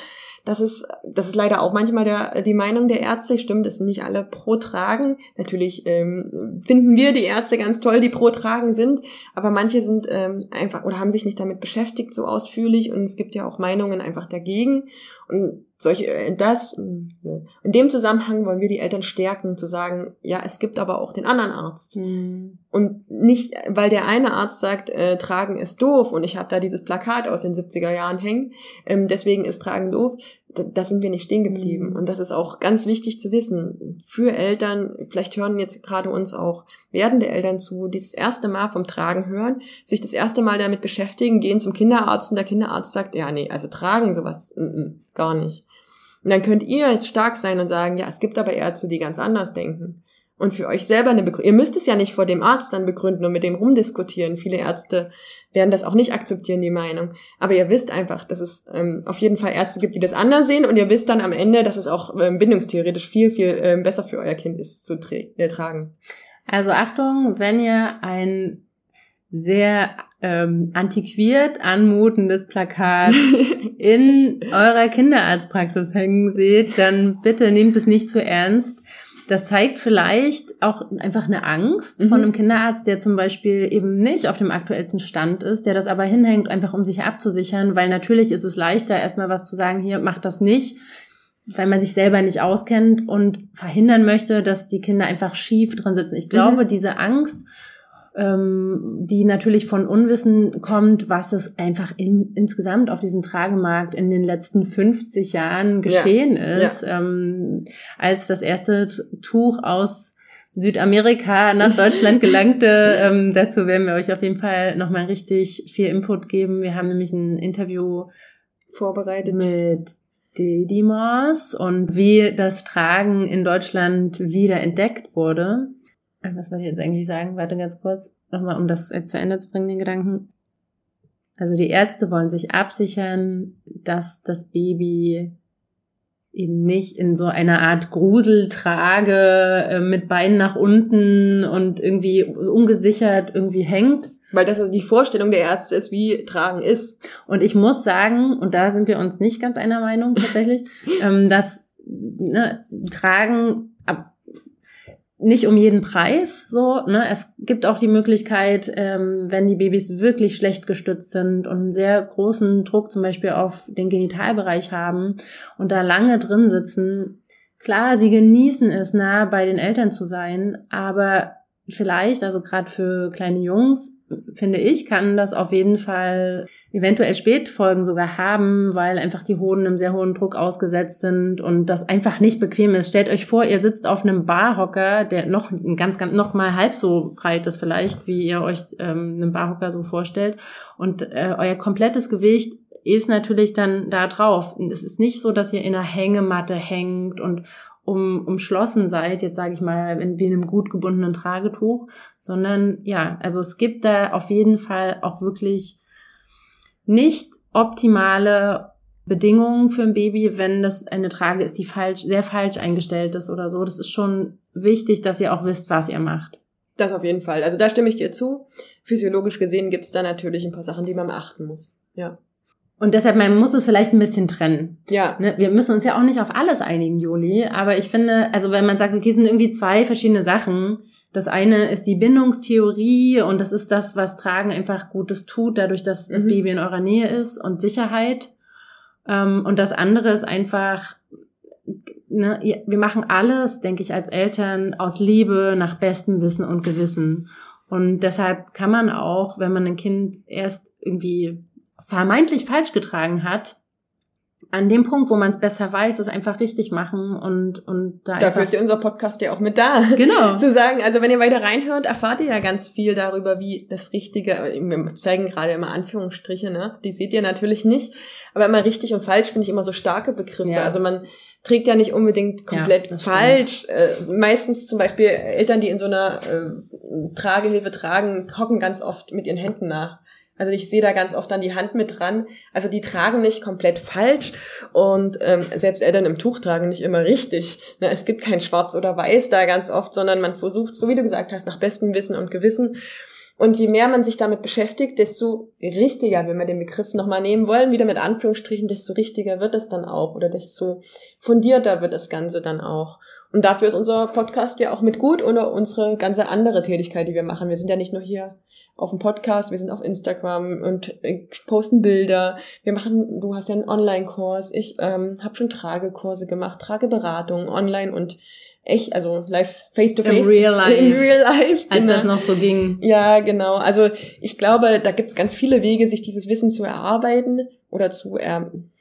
Das ist, das ist leider auch manchmal der, die Meinung der Ärzte. Stimmt, es sind nicht alle pro tragen. Natürlich ähm, finden wir die Ärzte ganz toll, die pro tragen sind, aber manche sind ähm, einfach oder haben sich nicht damit beschäftigt so ausführlich und es gibt ja auch Meinungen einfach dagegen. Und solche, äh, das, in dem Zusammenhang wollen wir die Eltern stärken, zu sagen, ja, es gibt aber auch den anderen Arzt. Mhm. Und nicht, weil der eine Arzt sagt, äh, Tragen ist doof und ich habe da dieses Plakat aus den 70er Jahren hängen, ähm, deswegen ist Tragen doof, da, da sind wir nicht stehen geblieben. Mhm. Und das ist auch ganz wichtig zu wissen. Für Eltern, vielleicht hören jetzt gerade uns auch werdende Eltern zu, die das erste Mal vom Tragen hören, sich das erste Mal damit beschäftigen, gehen zum Kinderarzt und der Kinderarzt sagt, ja, nee, also Tragen sowas, n -n, gar nicht. Und dann könnt ihr jetzt stark sein und sagen, ja, es gibt aber Ärzte, die ganz anders denken. Und für euch selber eine Begründung. Ihr müsst es ja nicht vor dem Arzt dann begründen und mit dem rumdiskutieren. Viele Ärzte werden das auch nicht akzeptieren, die Meinung. Aber ihr wisst einfach, dass es ähm, auf jeden Fall Ärzte gibt, die das anders sehen und ihr wisst dann am Ende, dass es auch ähm, bindungstheoretisch viel, viel ähm, besser für euer Kind ist zu tra äh, tragen. Also Achtung, wenn ihr ein sehr ähm, antiquiert anmutendes Plakat in eurer Kinderarztpraxis hängen seht, dann bitte nehmt es nicht zu ernst. Das zeigt vielleicht auch einfach eine Angst mhm. von einem Kinderarzt, der zum Beispiel eben nicht auf dem aktuellsten Stand ist, der das aber hinhängt, einfach um sich abzusichern, weil natürlich ist es leichter, erstmal was zu sagen, hier, macht das nicht, weil man sich selber nicht auskennt und verhindern möchte, dass die Kinder einfach schief drin sitzen. Ich glaube, mhm. diese Angst, ähm, die natürlich von Unwissen kommt, was es einfach in, insgesamt auf diesem Tragemarkt in den letzten 50 Jahren geschehen ja. ist, ja. Ähm, als das erste Tuch aus Südamerika nach Deutschland gelangte. ähm, dazu werden wir euch auf jeden Fall nochmal richtig viel Input geben. Wir haben nämlich ein Interview vorbereitet mit Didymos und wie das Tragen in Deutschland wieder entdeckt wurde. Äh, was wollte ich jetzt eigentlich sagen? Warte ganz kurz, nochmal, um das zu Ende zu bringen, den Gedanken. Also die Ärzte wollen sich absichern, dass das Baby eben nicht in so einer Art Gruseltrage äh, mit Beinen nach unten und irgendwie ungesichert irgendwie hängt. Weil das also die Vorstellung der Ärzte ist, wie Tragen ist. Und ich muss sagen, und da sind wir uns nicht ganz einer Meinung tatsächlich, ähm, dass ne, Tragen ab nicht um jeden Preis so. Ne? Es gibt auch die Möglichkeit, ähm, wenn die Babys wirklich schlecht gestützt sind und einen sehr großen Druck zum Beispiel auf den Genitalbereich haben und da lange drin sitzen, klar, sie genießen es, nah bei den Eltern zu sein, aber vielleicht, also gerade für kleine Jungs, finde ich, kann das auf jeden Fall eventuell Spätfolgen sogar haben, weil einfach die Hoden einem sehr hohen Druck ausgesetzt sind und das einfach nicht bequem ist. Stellt euch vor, ihr sitzt auf einem Barhocker, der noch ganz, ganz, noch mal halb so breit ist vielleicht, wie ihr euch ähm, einen Barhocker so vorstellt und äh, euer komplettes Gewicht ist natürlich dann da drauf. Es ist nicht so, dass ihr in einer Hängematte hängt und um, umschlossen seid, jetzt sage ich mal, in, wie in einem gut gebundenen Tragetuch, sondern ja, also es gibt da auf jeden Fall auch wirklich nicht optimale Bedingungen für ein Baby, wenn das eine Trage ist, die falsch, sehr falsch eingestellt ist oder so. Das ist schon wichtig, dass ihr auch wisst, was ihr macht. Das auf jeden Fall. Also da stimme ich dir zu. Physiologisch gesehen gibt es da natürlich ein paar Sachen, die man beachten muss. Ja. Und deshalb, man muss es vielleicht ein bisschen trennen. Ja. Ne? Wir müssen uns ja auch nicht auf alles einigen, Juli. Aber ich finde, also wenn man sagt, okay, es sind irgendwie zwei verschiedene Sachen. Das eine ist die Bindungstheorie und das ist das, was Tragen einfach Gutes tut, dadurch, dass mhm. das Baby in eurer Nähe ist und Sicherheit. Ähm, und das andere ist einfach, ne, wir machen alles, denke ich, als Eltern aus Liebe, nach bestem Wissen und Gewissen. Und deshalb kann man auch, wenn man ein Kind erst irgendwie vermeintlich falsch getragen hat, an dem Punkt, wo man es besser weiß, es einfach richtig machen und, und da Dafür ist ja unser Podcast ja auch mit da. Genau. Zu sagen, also wenn ihr weiter reinhört, erfahrt ihr ja ganz viel darüber, wie das Richtige, wir zeigen gerade immer Anführungsstriche, ne? Die seht ihr natürlich nicht. Aber immer richtig und falsch finde ich immer so starke Begriffe. Ja. Also man trägt ja nicht unbedingt komplett ja, falsch. Äh, meistens zum Beispiel Eltern, die in so einer äh, Tragehilfe tragen, hocken ganz oft mit ihren Händen nach. Also ich sehe da ganz oft dann die Hand mit dran. Also die tragen nicht komplett falsch und ähm, selbst Eltern im Tuch tragen nicht immer richtig. Ne, es gibt kein Schwarz oder Weiß da ganz oft, sondern man versucht, so wie du gesagt hast, nach bestem Wissen und Gewissen. Und je mehr man sich damit beschäftigt, desto richtiger, wenn wir den Begriff nochmal nehmen wollen, wieder mit Anführungsstrichen, desto richtiger wird es dann auch oder desto fundierter wird das Ganze dann auch. Und dafür ist unser Podcast ja auch mit gut oder unsere ganze andere Tätigkeit, die wir machen. Wir sind ja nicht nur hier auf dem Podcast, wir sind auf Instagram und posten Bilder. Wir machen, du hast ja einen Online-Kurs, ich ähm, habe schon Tragekurse gemacht, Trageberatung online und echt, also live, face to face. Im Real Life. In Real Life. Als genau. das noch so ging. Ja, genau. Also ich glaube, da gibt's ganz viele Wege, sich dieses Wissen zu erarbeiten oder zu, ähm,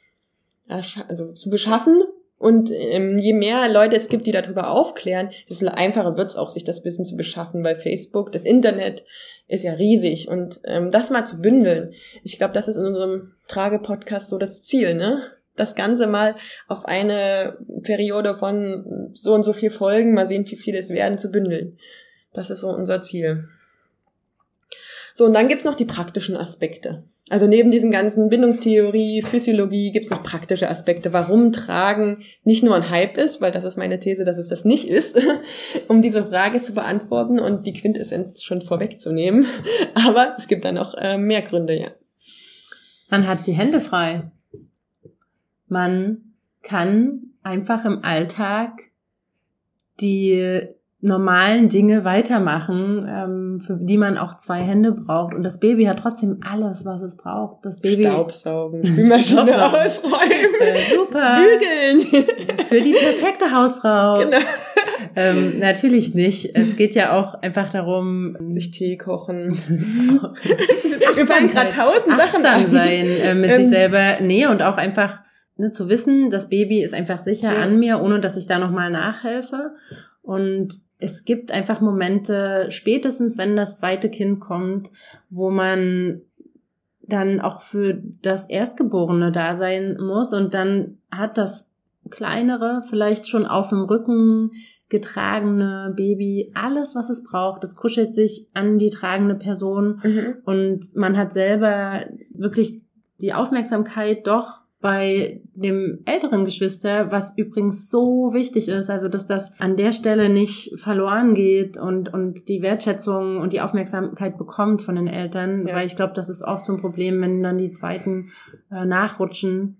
also zu beschaffen. Und ähm, je mehr Leute es gibt, die darüber aufklären, desto einfacher wird's auch, sich das Wissen zu beschaffen, weil Facebook, das Internet, ist ja riesig. Und ähm, das mal zu bündeln, ich glaube, das ist in unserem Trage-Podcast so das Ziel, ne? Das Ganze mal auf eine Periode von so und so viel Folgen, mal sehen, wie viele es werden, zu bündeln. Das ist so unser Ziel. So, und dann gibt's noch die praktischen Aspekte. Also neben diesen ganzen Bindungstheorie, Physiologie gibt's noch praktische Aspekte, warum Tragen nicht nur ein Hype ist, weil das ist meine These, dass es das nicht ist, um diese Frage zu beantworten und die Quintessenz schon vorwegzunehmen. Aber es gibt da noch äh, mehr Gründe, ja. Man hat die Hände frei. Man kann einfach im Alltag die normalen Dinge weitermachen, ähm, für die man auch zwei Hände braucht. Und das Baby hat trotzdem alles, was es braucht. Das Baby Staubsaugen, Spülmaschine ausräumen, äh, super, bügeln. für die perfekte Hausfrau. Genau. Ähm, natürlich nicht. Es geht ja auch einfach darum, sich Tee kochen. Wir fallen gerade tausend Sachen an. sein äh, mit ähm. sich selber. Nee, und auch einfach ne, zu wissen, das Baby ist einfach sicher ja. an mir, ohne dass ich da nochmal nachhelfe. Und es gibt einfach Momente, spätestens wenn das zweite Kind kommt, wo man dann auch für das Erstgeborene da sein muss und dann hat das kleinere, vielleicht schon auf dem Rücken getragene Baby alles, was es braucht. Es kuschelt sich an die tragende Person mhm. und man hat selber wirklich die Aufmerksamkeit doch bei dem älteren Geschwister, was übrigens so wichtig ist, also dass das an der Stelle nicht verloren geht und, und die Wertschätzung und die Aufmerksamkeit bekommt von den Eltern, ja. weil ich glaube, das ist oft so ein Problem, wenn dann die zweiten äh, nachrutschen.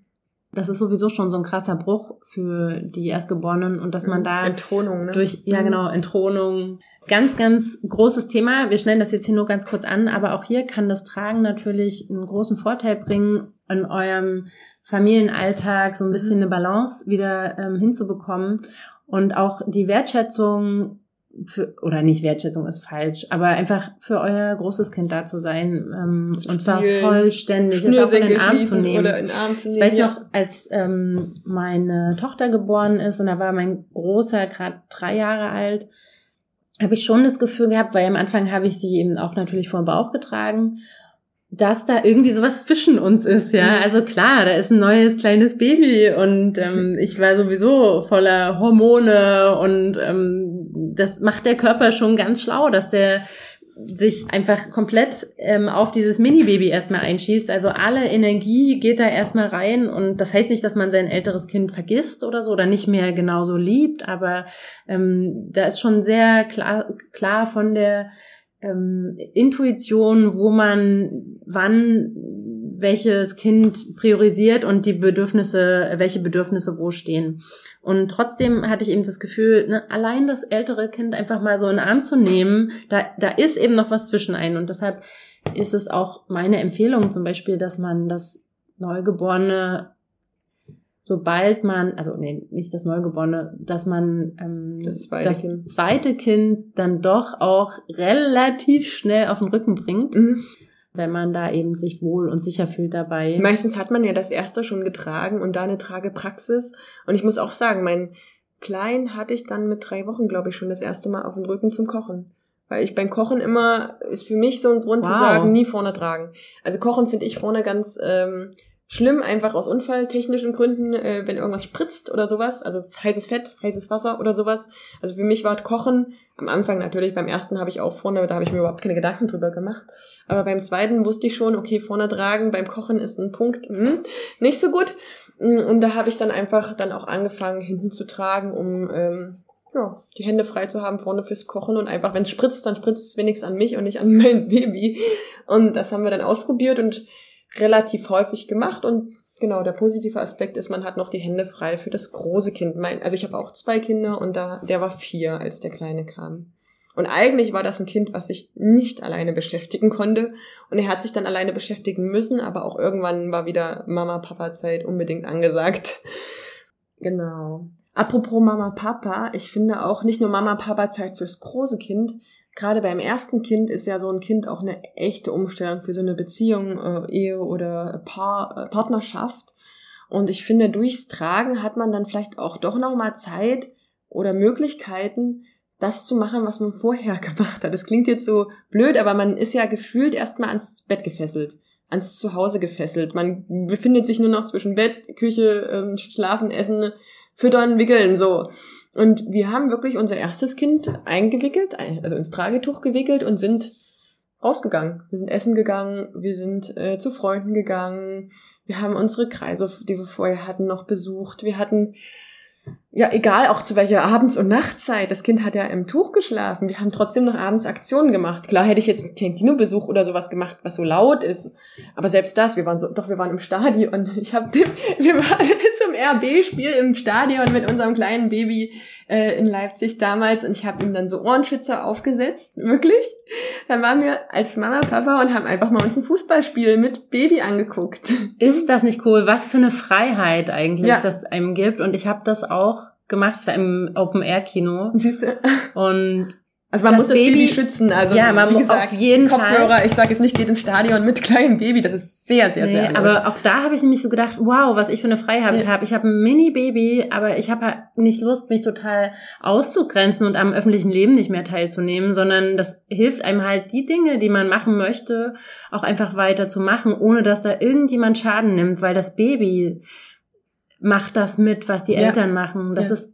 Das ist sowieso schon so ein krasser Bruch für die Erstgeborenen und dass man mhm. da Entthronung, ne? durch ja mhm. genau Entthronung ganz ganz großes Thema. Wir stellen das jetzt hier nur ganz kurz an, aber auch hier kann das Tragen natürlich einen großen Vorteil bringen in eurem Familienalltag so ein bisschen mhm. eine Balance wieder ähm, hinzubekommen und auch die Wertschätzung für, oder nicht Wertschätzung ist falsch, aber einfach für euer großes Kind da zu sein ähm, und zwar vollständig, es auch in den Arm zu nehmen. Oder in den Arm zu nehmen ich weiß ja. noch, als ähm, meine Tochter geboren ist und da war mein Großer gerade drei Jahre alt, habe ich schon das Gefühl gehabt, weil am Anfang habe ich sie eben auch natürlich vor den Bauch getragen dass da irgendwie sowas zwischen uns ist, ja. Mhm. Also klar, da ist ein neues kleines Baby und ähm, ich war sowieso voller Hormone und ähm, das macht der Körper schon ganz schlau, dass der sich einfach komplett ähm, auf dieses Mini-Baby erstmal einschießt. Also alle Energie geht da erstmal rein und das heißt nicht, dass man sein älteres Kind vergisst oder so oder nicht mehr genauso liebt, aber ähm, da ist schon sehr klar, klar von der ähm, Intuition, wo man wann welches Kind priorisiert und die Bedürfnisse, welche Bedürfnisse wo stehen. Und trotzdem hatte ich eben das Gefühl, ne, allein das ältere Kind einfach mal so in den Arm zu nehmen, da, da ist eben noch was zwischen einen. Und deshalb ist es auch meine Empfehlung zum Beispiel, dass man das Neugeborene sobald man, also nee, nicht das Neugeborene, dass man ähm, das, zweite, das kind. zweite Kind dann doch auch relativ schnell auf den Rücken bringt. Mhm. wenn man da eben sich wohl und sicher fühlt dabei. Meistens hat man ja das erste schon getragen und da eine Tragepraxis. Und ich muss auch sagen, mein Klein hatte ich dann mit drei Wochen, glaube ich, schon das erste Mal auf dem Rücken zum Kochen. Weil ich beim Kochen immer, ist für mich so ein Grund wow. zu sagen, nie vorne tragen. Also Kochen finde ich vorne ganz ähm, schlimm, einfach aus unfalltechnischen Gründen, äh, wenn irgendwas spritzt oder sowas, also heißes Fett, heißes Wasser oder sowas. Also für mich war Kochen am Anfang natürlich, beim ersten habe ich auch vorne, da habe ich mir überhaupt keine Gedanken drüber gemacht. Aber beim zweiten wusste ich schon, okay, vorne tragen beim Kochen ist ein Punkt hm, nicht so gut. Mm, und da habe ich dann einfach dann auch angefangen, hinten zu tragen, um ähm, ja, die Hände frei zu haben vorne fürs Kochen und einfach, wenn es spritzt, dann spritzt es wenigstens an mich und nicht an mein Baby. Und das haben wir dann ausprobiert und relativ häufig gemacht und genau, der positive Aspekt ist, man hat noch die Hände frei für das große Kind. Mein, also ich habe auch zwei Kinder und da, der war vier, als der Kleine kam. Und eigentlich war das ein Kind, was sich nicht alleine beschäftigen konnte. Und er hat sich dann alleine beschäftigen müssen, aber auch irgendwann war wieder Mama-Papa-Zeit unbedingt angesagt. Genau. Apropos Mama-Papa, ich finde auch nicht nur Mama-Papa-Zeit fürs große Kind, gerade beim ersten Kind ist ja so ein Kind auch eine echte Umstellung für so eine Beziehung, äh, Ehe oder Paar, äh, Partnerschaft. Und ich finde, durchs Tragen hat man dann vielleicht auch doch nochmal Zeit oder Möglichkeiten, das zu machen, was man vorher gemacht hat. Das klingt jetzt so blöd, aber man ist ja gefühlt erstmal ans Bett gefesselt, ans Zuhause gefesselt. Man befindet sich nur noch zwischen Bett, Küche, ähm, Schlafen, Essen, Füttern, Wickeln, so. Und wir haben wirklich unser erstes Kind eingewickelt, also ins Tragetuch gewickelt und sind rausgegangen. Wir sind essen gegangen, wir sind äh, zu Freunden gegangen, wir haben unsere Kreise, die wir vorher hatten, noch besucht. Wir hatten ja, egal auch zu welcher Abends- und Nachtzeit. Das Kind hat ja im Tuch geschlafen. Wir haben trotzdem noch abends Aktionen gemacht. Klar hätte ich jetzt einen Kinobesuch oder sowas gemacht, was so laut ist. Aber selbst das, wir waren so, doch, wir waren im Stadion. Ich habe, wir waren zum RB-Spiel im Stadion mit unserem kleinen Baby äh, in Leipzig damals und ich habe ihm dann so Ohrenschützer aufgesetzt, wirklich. Dann waren wir als Mama, Papa und haben einfach mal uns ein Fußballspiel mit Baby angeguckt. Ist das nicht cool? Was für eine Freiheit eigentlich ja. das einem gibt. Und ich habe das auch gemacht. Ich war im Open-Air-Kino. Und also man das muss das Baby, Baby schützen. Also ja, man muss auf jeden Kopfhörer, Fall. ich sage jetzt nicht, geht ins Stadion mit kleinem Baby. Das ist sehr, sehr, nee, sehr. Laut. Aber auch da habe ich nämlich so gedacht, wow, was ich für eine Freiheit ja. habe. Ich habe ein Mini-Baby, aber ich habe halt nicht Lust, mich total auszugrenzen und am öffentlichen Leben nicht mehr teilzunehmen, sondern das hilft einem halt die Dinge, die man machen möchte, auch einfach weiter zu machen, ohne dass da irgendjemand Schaden nimmt, weil das Baby macht das mit, was die ja. Eltern machen. Das ja. ist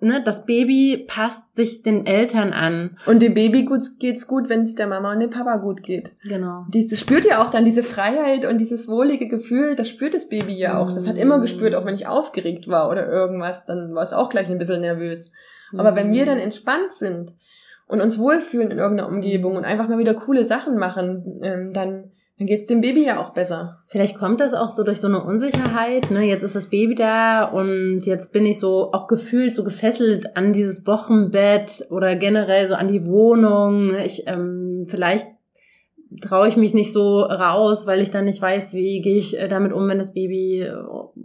ne, das Baby passt sich den Eltern an. Und dem Baby gut, geht's gut, wenn es der Mama und dem Papa gut geht. Genau. Dieses spürt ja auch dann diese Freiheit und dieses wohlige Gefühl, das spürt das Baby ja auch. Das hat immer gespürt, auch wenn ich aufgeregt war oder irgendwas, dann war es auch gleich ein bisschen nervös. Aber mhm. wenn wir dann entspannt sind und uns wohlfühlen in irgendeiner Umgebung und einfach mal wieder coole Sachen machen, ähm, dann dann geht's dem Baby ja auch besser. Vielleicht kommt das auch so durch so eine Unsicherheit, ne? Jetzt ist das Baby da und jetzt bin ich so auch gefühlt so gefesselt an dieses Wochenbett oder generell so an die Wohnung. Ich ähm, vielleicht traue ich mich nicht so raus, weil ich dann nicht weiß, wie gehe ich äh, damit um, wenn das Baby äh,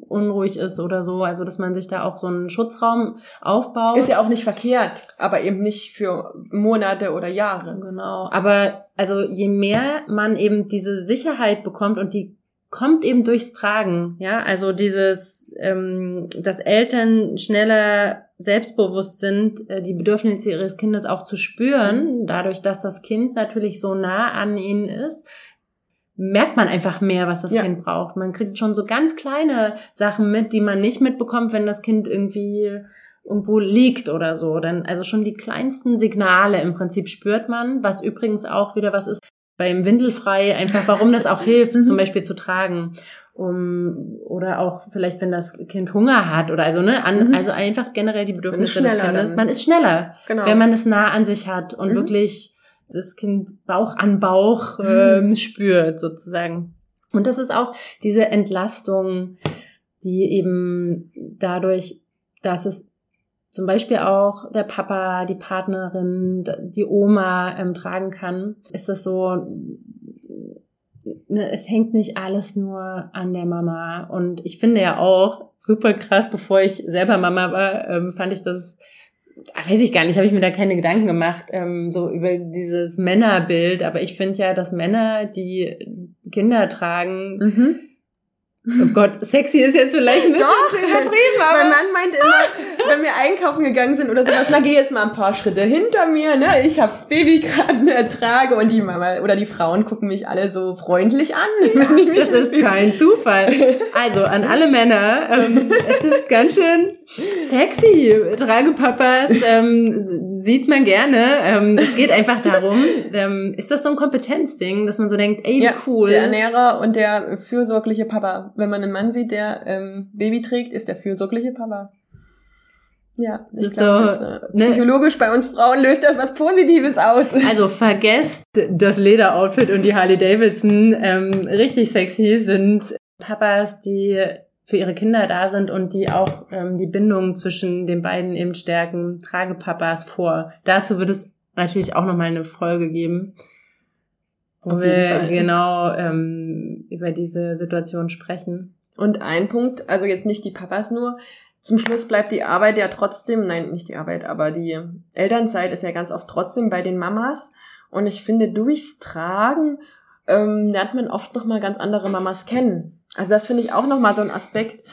unruhig ist oder so. Also, dass man sich da auch so einen Schutzraum aufbaut. Ist ja auch nicht verkehrt, aber eben nicht für Monate oder Jahre. Genau. Aber also je mehr man eben diese Sicherheit bekommt und die kommt eben durchs Tragen, ja, also dieses, ähm, dass Eltern schneller selbstbewusst sind, äh, die Bedürfnisse ihres Kindes auch zu spüren, dadurch, dass das Kind natürlich so nah an ihnen ist, merkt man einfach mehr, was das ja. Kind braucht. Man kriegt schon so ganz kleine Sachen mit, die man nicht mitbekommt, wenn das Kind irgendwie irgendwo liegt oder so. Dann, also schon die kleinsten Signale im Prinzip spürt man, was übrigens auch wieder was ist, beim Windelfrei, einfach warum das auch hilft, zum mhm. Beispiel zu tragen. Um, oder auch vielleicht, wenn das Kind Hunger hat oder also, ne, an, mhm. also einfach generell die Bedürfnisse des Kindes. Dann. Man ist schneller, genau. wenn man es nah an sich hat und mhm. wirklich das Kind Bauch an Bauch ähm, spürt, sozusagen. Und das ist auch diese Entlastung, die eben dadurch, dass es zum Beispiel auch der Papa, die Partnerin, die Oma ähm, tragen kann, ist das so, ne, es hängt nicht alles nur an der Mama. Und ich finde ja auch super krass, bevor ich selber Mama war, ähm, fand ich das weiß ich gar nicht, habe ich mir da keine Gedanken gemacht, ähm, so über dieses Männerbild. Aber ich finde ja, dass Männer, die Kinder tragen, Mhm. Oh Gott, sexy ist jetzt vielleicht ein bisschen Doch, übertrieben, aber Mein Mann meinte immer, wenn wir einkaufen gegangen sind oder sowas, na geh jetzt mal ein paar Schritte hinter mir, ne? Ich hab's Baby gerade ertrage und die Mama oder die Frauen gucken mich alle so freundlich an. mich das ist kein Zufall. Also an alle Männer, ähm, es ist ganz schön sexy. Tragepapas ähm, sieht man gerne. Ähm, es geht einfach darum, ähm, ist das so ein Kompetenzding, dass man so denkt, ey, wie ja, cool. Der Ernährer und der fürsorgliche Papa. Wenn man einen Mann sieht, der ähm, Baby trägt, ist der fürsorgliche Papa. Ja, Das ist glaube, so, das, äh, ne? psychologisch bei uns Frauen löst das was Positives aus. Also vergesst das Lederoutfit und die Harley Davidson. Ähm, richtig sexy sind Papas, die für ihre Kinder da sind und die auch ähm, die Bindung zwischen den beiden eben stärken. Tragepapas vor. Dazu wird es natürlich auch nochmal eine Folge geben, wo wir Fall. genau ähm, über diese Situation sprechen. Und ein Punkt, also jetzt nicht die Papas nur, zum Schluss bleibt die Arbeit ja trotzdem, nein, nicht die Arbeit, aber die Elternzeit ist ja ganz oft trotzdem bei den Mamas. Und ich finde, durchs Tragen ähm, lernt man oft nochmal ganz andere Mamas kennen. Also das finde ich auch nochmal so ein Aspekt,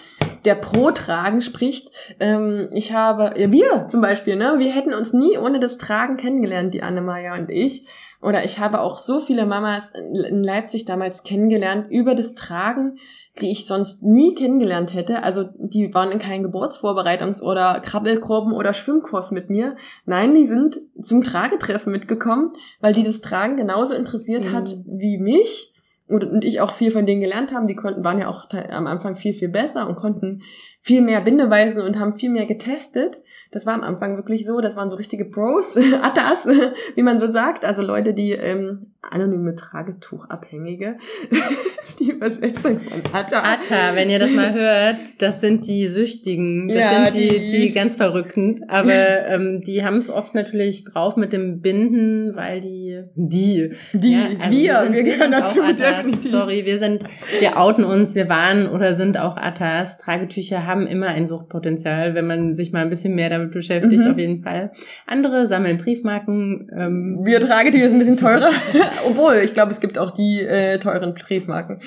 der pro Tragen spricht. Ähm, ich habe, ja, wir zum Beispiel, ne, wir hätten uns nie ohne das Tragen kennengelernt, die Annemaja und ich. Oder ich habe auch so viele Mamas in Leipzig damals kennengelernt über das Tragen, die ich sonst nie kennengelernt hätte. Also die waren in keinen Geburtsvorbereitungs- oder Krabbelgruppen oder Schwimmkurs mit mir. Nein, die sind zum Tragetreffen mitgekommen, weil die das Tragen genauso interessiert Mhm. hat wie mich. Und, ich auch viel von denen gelernt haben. Die konnten, waren ja auch am Anfang viel, viel besser und konnten viel mehr Bindeweisen und haben viel mehr getestet. Das war am Anfang wirklich so. Das waren so richtige Pros, Attas, wie man so sagt. Also Leute, die ähm, anonyme Tragetuchabhängige. die Übersetzung von Atta. Atta, wenn ihr das mal hört, das sind die Süchtigen, das Ja, sind die, die- die ganz Verrückten. Aber ähm, die haben es oft natürlich drauf mit dem Binden, weil die, die, Die, Ja, also wir, sind- wir gehören sind dazu, Attas. definitiv. Sorry, wir sind, wir outen uns, wir waren oder sind auch Attas. Tragetücher haben immer ein Suchtpotenzial, wenn man sich mal ein bisschen mehr damit beschäftigt, Mhm. auf jeden Fall. Andere sammeln Briefmarken. Ähm, Wir Tragetücher sind ein bisschen teurer. Obwohl, ich glaube, es gibt auch die äh, teuren Briefmarken.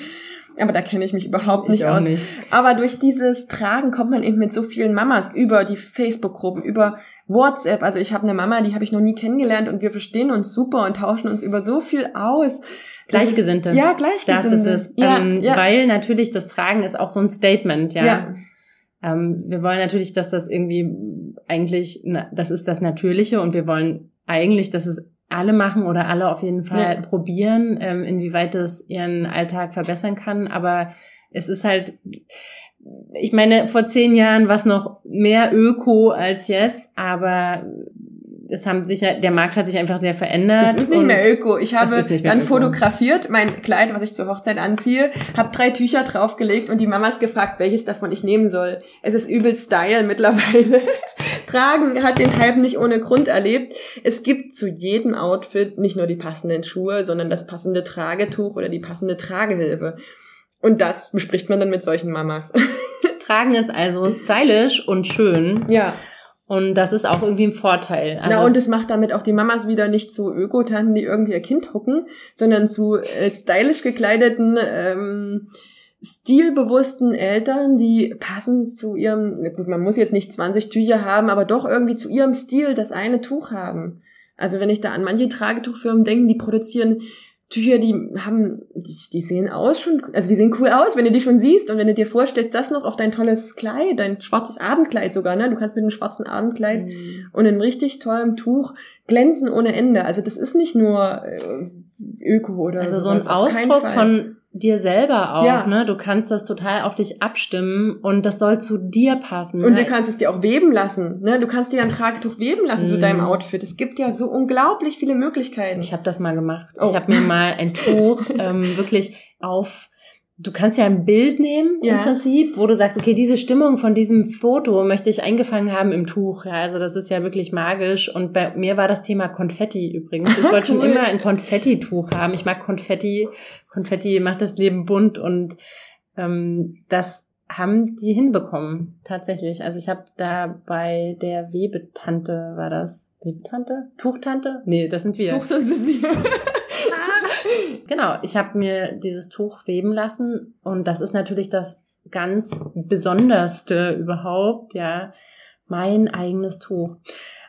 Aber da kenne ich mich überhaupt nicht ich auch aus. nicht. Aber durch dieses Tragen kommt man eben mit so vielen Mamas über die Facebook-Gruppen, über WhatsApp. Also ich habe eine Mama, die habe ich noch nie kennengelernt und wir verstehen uns super und tauschen uns über so viel aus. Gleichgesinnte. Ja, Das Gleichgesinnte. ist es. Ja, ähm, ja. Weil natürlich das Tragen ist auch so ein Statement, ja. Ja. Ähm, wir wollen natürlich, dass das irgendwie eigentlich, na, das ist das Natürliche und wir wollen eigentlich, dass es alle machen oder alle auf jeden Fall Ja. probieren, ähm, inwieweit das ihren Alltag verbessern kann. Aber es ist halt, ich meine, vor zehn Jahren war es noch mehr Öko als jetzt, aber es haben sich, der Markt hat sich einfach sehr verändert. Das ist nicht mehr öko. Ich habe dann öko. fotografiert, mein Kleid, was ich zur Hochzeit anziehe, habe drei Tücher draufgelegt und die Mamas gefragt, welches davon ich nehmen soll. Es ist übel Style mittlerweile. Tragen hat den Hype nicht ohne Grund erlebt. Es gibt zu jedem Outfit nicht nur die passenden Schuhe, sondern das passende Tragetuch oder die passende Tragehilfe. Und das bespricht man dann mit solchen Mamas. Tragen ist also stylisch und schön. Ja. Und das ist auch irgendwie ein Vorteil. Also, Na, und es macht damit auch die Mamas wieder nicht zu Ökotanten, die irgendwie ihr Kind hucken, sondern zu äh, stylisch gekleideten, ähm, stilbewussten Eltern, die passend zu ihrem, gut, man muss jetzt nicht 20 Tücher haben, aber doch irgendwie zu ihrem Stil das eine Tuch haben. Also wenn ich da an manche Tragetuchfirmen denke, die produzieren Tücher, die haben, die, die sehen aus schon, also die sehen cool aus, wenn du die schon siehst und wenn du dir vorstellst, das noch auf dein tolles Kleid, dein schwarzes Abendkleid sogar, ne? Du kannst mit einem schwarzen Abendkleid Mhm. und einem richtig tollen Tuch glänzen ohne Ende. Also das ist nicht nur äh, Öko oder also so ein Ausdruck von dir selber auch, Ja. ne? Du kannst das total auf dich abstimmen und das soll zu dir passen. und ne? du kannst es dir auch weben lassen. Ne? Du kannst dir ein Tragetuch weben lassen zu Mhm. deinem Outfit. Es gibt ja so unglaublich viele Möglichkeiten. Ich habe das mal gemacht. Oh. Ich habe mir mal ein Tuch ähm, wirklich auf. Du kannst ja ein Bild nehmen im Ja. Prinzip, wo du sagst, okay, diese Stimmung von diesem Foto möchte ich eingefangen haben im Tuch. Ja, also das ist ja wirklich magisch. Und bei mir war das Thema Konfetti übrigens. Ich wollte schon Cool. immer ein Konfetti-Tuch haben. Ich mag Konfetti. Konfetti macht das Leben bunt und ähm, das haben die hinbekommen, tatsächlich. Also ich habe da bei der Webetante, war das Webetante? Tuchtante? Nee, das sind wir. Tuchtante sind wir. genau, ich habe mir dieses Tuch weben lassen und das ist natürlich das ganz Besonderste überhaupt, ja, mein eigenes Tuch.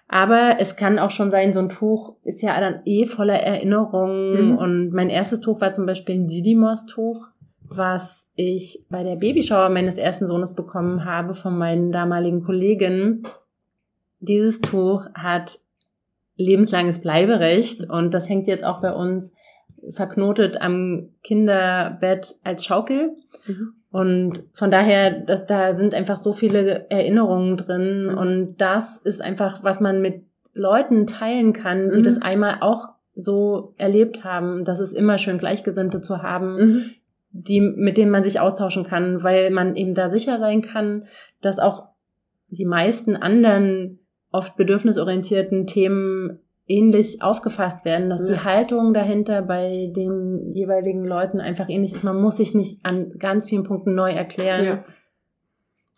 Aber es kann auch schon sein, so ein Tuch ist ja dann eh voller Erinnerungen. Mhm. Und mein erstes Tuch war zum Beispiel ein Didymos-Tuch, was ich bei der Babyschauer meines ersten Sohnes bekommen habe von meinen damaligen Kolleginnen. Dieses Tuch hat lebenslanges Bleiberecht und das hängt jetzt auch bei uns verknotet am Kinderbett als Schaukel. Mhm. Und von daher, dass da sind einfach so viele Erinnerungen drin. Mhm. Und das ist einfach, was man mit Leuten teilen kann, die mhm. das einmal auch so erlebt haben. Das ist immer schön, Gleichgesinnte zu haben, mhm. die, mit denen man sich austauschen kann, weil man eben da sicher sein kann, dass auch die meisten anderen oft bedürfnisorientierten Themen ähnlich aufgefasst werden, dass ja. die Haltung dahinter bei den jeweiligen Leuten einfach ähnlich ist. Man muss sich nicht an ganz vielen Punkten neu erklären. Ja.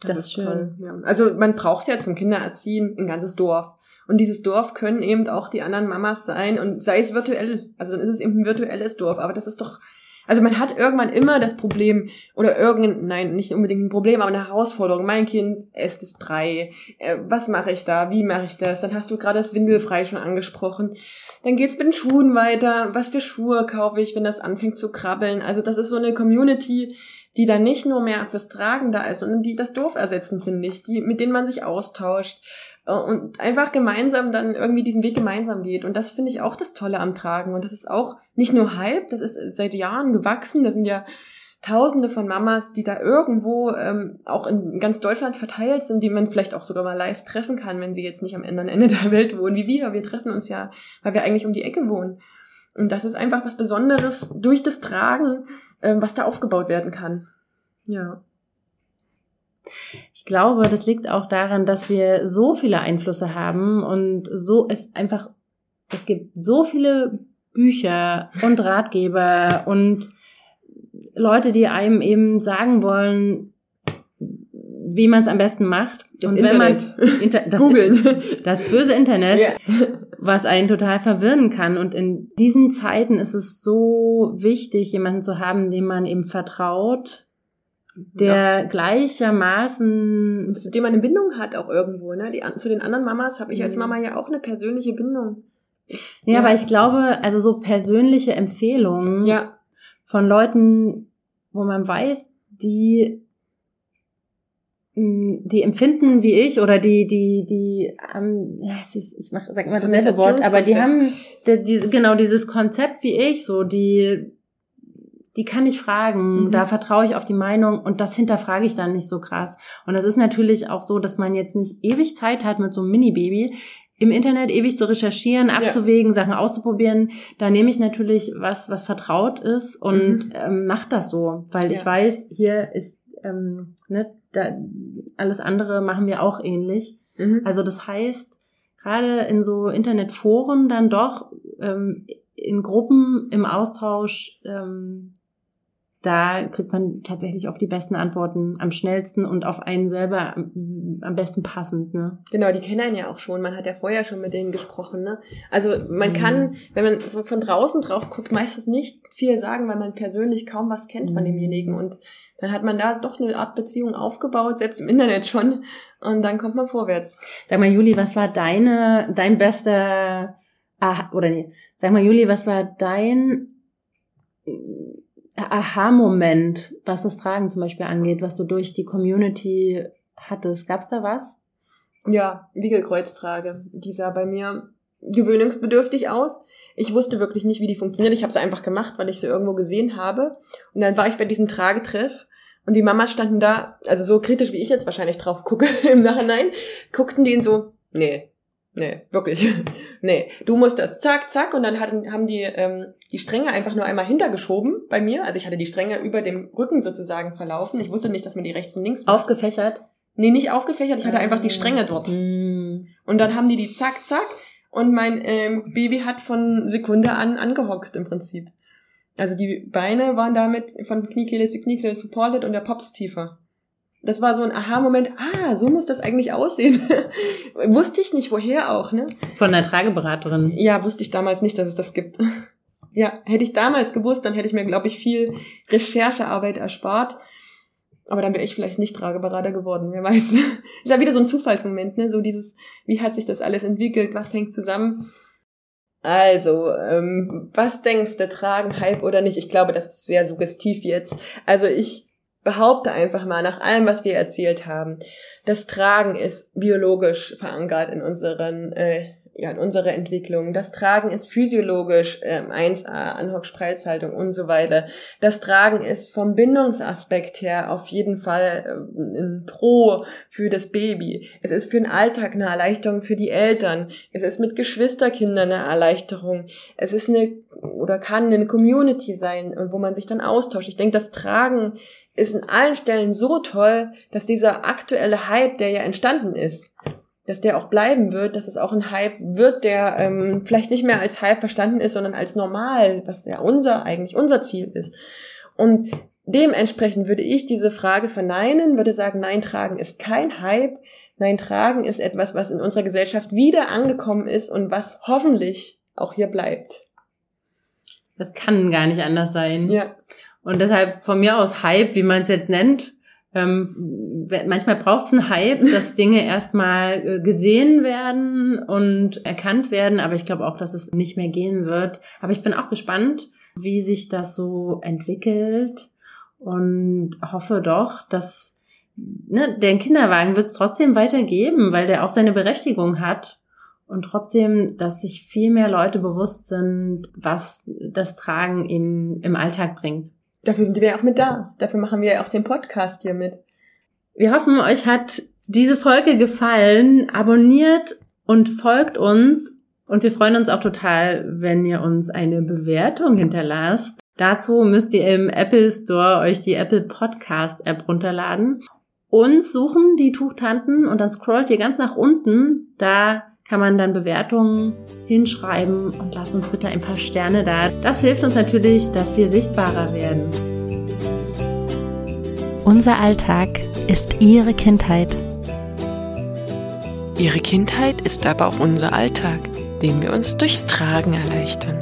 Das, das ist schön. Toll, ja. Also man braucht ja zum Kindererziehen ein ganzes Dorf. Und dieses Dorf können eben auch die anderen Mamas sein und sei es virtuell. Also dann ist es eben ein virtuelles Dorf. Aber das ist doch also man hat irgendwann immer das Problem oder irgendein, nein, nicht unbedingt ein Problem, aber eine Herausforderung. Mein Kind esst es Brei. Äh, was mache ich da? Wie mache ich das? Dann hast du gerade das Windelfrei schon angesprochen. Dann geht's mit den Schuhen weiter. Was für Schuhe kaufe ich, wenn das anfängt zu krabbeln? Also das ist so eine Community, die dann nicht nur mehr fürs Tragen da ist, sondern die das Dorf ersetzen, finde ich, die, mit denen man sich austauscht und einfach gemeinsam dann irgendwie diesen Weg gemeinsam geht. Und das finde ich auch das Tolle am Tragen. Und das ist auch nicht nur Hype, das ist seit Jahren gewachsen. Da sind ja Tausende von Mamas, die da irgendwo ähm, auch in ganz Deutschland verteilt sind, die man vielleicht auch sogar mal live treffen kann, wenn sie jetzt nicht am anderen Ende der Welt wohnen, wie wir. Wir treffen uns ja, weil wir eigentlich um die Ecke wohnen. Und das ist einfach was Besonderes durch das Tragen, ähm, was da aufgebaut werden kann. Ja. Ich glaube, das liegt auch daran, dass wir so viele Einflüsse haben und so es einfach, es gibt so viele Bücher und Ratgeber und Leute, die einem eben sagen wollen, wie man es am besten macht. Das und Internet. wenn man Inter das, das böse Internet, yeah. was einen total verwirren kann. Und in diesen Zeiten ist es so wichtig, jemanden zu haben, dem man eben vertraut, der ja. gleichermaßen zu dem man eine Bindung hat auch irgendwo, ne? Die, zu den anderen Mamas habe ich als mhm. Mama ja auch eine persönliche Bindung. Ja, ja, aber ich glaube, also so persönliche Empfehlungen ja. von Leuten, wo man weiß, die mm, die empfinden wie ich oder die die die ähm, ja, ich mach, sag mal dasselbe Wort, aber die haben die, die, genau dieses Konzept wie ich, so die die kann ich fragen, mhm. da vertraue ich auf die Meinung und das hinterfrage ich dann nicht so krass. Und das ist natürlich auch so, dass man jetzt nicht ewig Zeit hat mit so einem Mini-Baby im Internet ewig zu recherchieren, abzuwägen, ja. Sachen auszuprobieren. Da nehme ich natürlich was, was vertraut ist und mhm. ähm, mach das so, weil ja. ich weiß, hier ist ähm, ne, da, alles andere machen wir auch ähnlich. Mhm. Also das heißt, gerade in so Internetforen dann doch ähm, in Gruppen im Austausch ähm, da kriegt man tatsächlich auf die besten Antworten am schnellsten und auf einen selber am, am, besten passend, ne? Genau, die kennen einen ja auch schon. Man hat ja vorher schon mit denen gesprochen, ne? Also man mhm. kann, wenn man so von draußen drauf guckt, meistens nicht viel sagen, weil man persönlich kaum was kennt mhm. von demjenigen. Und dann hat man da doch eine Art Beziehung aufgebaut, selbst im Internet schon. Und dann kommt man vorwärts. Sag mal, Juli, was war deine, dein bester, ah, oder nee, sag mal, Juli, was war dein Aha-Moment, was das Tragen zum Beispiel angeht, was du durch die Community hattest? Gab's da was? Ja, Wiegelkreuztrage. Die sah bei mir gewöhnungsbedürftig aus. Ich wusste wirklich nicht, wie die funktioniert. Ich habe sie einfach gemacht, weil ich sie irgendwo gesehen habe. Und dann war ich bei diesem Tragetreff und die Mamas standen da, also so kritisch wie ich jetzt wahrscheinlich drauf gucke im Nachhinein, guckten die so, nee, Nee, wirklich. nee, du musst das zack, zack und dann hatten, haben die ähm, die Stränge einfach nur einmal hintergeschoben bei mir. Also ich hatte die Stränge über dem Rücken sozusagen verlaufen. Ich wusste nicht, dass man die rechts und links macht. Aufgefächert? Nee, nicht aufgefächert. Ich hatte einfach die Stränge dort. Mm. Und dann haben die die zack, zack und mein ähm, Baby hat von Sekunde an angehockt im Prinzip. Also die Beine waren damit von Kniekehle zu Kniekehle supported und der Pops tiefer. Das war so ein Aha-Moment, ah, so muss das eigentlich aussehen. wusste ich nicht, woher auch, ne? Von der Trageberaterin. Ja, wusste ich damals nicht, dass es das gibt. ja, hätte ich damals gewusst, dann hätte ich mir, glaube ich, viel Recherchearbeit erspart. Aber dann wäre ich vielleicht nicht Trageberater geworden, wer weiß. ist ja wieder so ein Zufallsmoment, ne? So dieses, wie hat sich das alles entwickelt, was hängt zusammen. Also, ähm, was denkst du, tragen Hype oder nicht? Ich glaube, das ist sehr suggestiv jetzt. Also ich behaupte einfach mal, nach allem, was wir erzählt haben, das Tragen ist biologisch verankert in unseren äh, ja, in unserer Entwicklung. Das Tragen ist physiologisch ähm, 1a, Anhock-Spreizhaltung und so weiter. Das Tragen ist vom Bindungsaspekt her auf jeden Fall äh, ein Pro für das Baby. Es ist für den Alltag eine Erleichterung für die Eltern. Es ist mit Geschwisterkindern eine Erleichterung. Es ist eine oder kann eine Community sein, wo man sich dann austauscht. Ich denke, das Tragen ist in allen Stellen so toll, dass dieser aktuelle Hype, der ja entstanden ist, dass der auch bleiben wird, dass es auch ein Hype wird, der ähm, vielleicht nicht mehr als Hype verstanden ist, sondern als normal, was ja unser eigentlich unser Ziel ist. Und dementsprechend würde ich diese Frage verneinen, würde sagen, nein, tragen ist kein Hype. Nein, tragen ist etwas, was in unserer Gesellschaft wieder angekommen ist und was hoffentlich auch hier bleibt. Das kann gar nicht anders sein. Ja. Und deshalb von mir aus Hype, wie man es jetzt nennt, ähm, manchmal braucht es einen Hype, dass Dinge erstmal äh, gesehen werden und erkannt werden, aber ich glaube auch, dass es nicht mehr gehen wird. Aber ich bin auch gespannt, wie sich das so entwickelt und hoffe doch, dass ne, den Kinderwagen wird es trotzdem weitergeben, weil der auch seine Berechtigung hat. Und trotzdem, dass sich viel mehr Leute bewusst sind, was das Tragen in, im Alltag bringt. Dafür sind wir auch mit da. Dafür machen wir ja auch den Podcast hier mit. Wir hoffen, euch hat diese Folge gefallen. Abonniert und folgt uns. Und wir freuen uns auch total, wenn ihr uns eine Bewertung hinterlasst. Dazu müsst ihr im Apple Store euch die Apple Podcast App runterladen. Uns suchen die Tuchtanten und dann scrollt ihr ganz nach unten. Da kann man dann Bewertungen hinschreiben und lasst uns bitte ein paar Sterne da. Das hilft uns natürlich, dass wir sichtbarer werden. Unser Alltag ist Ihre Kindheit. Ihre Kindheit ist aber auch unser Alltag, den wir uns durchs Tragen erleichtern.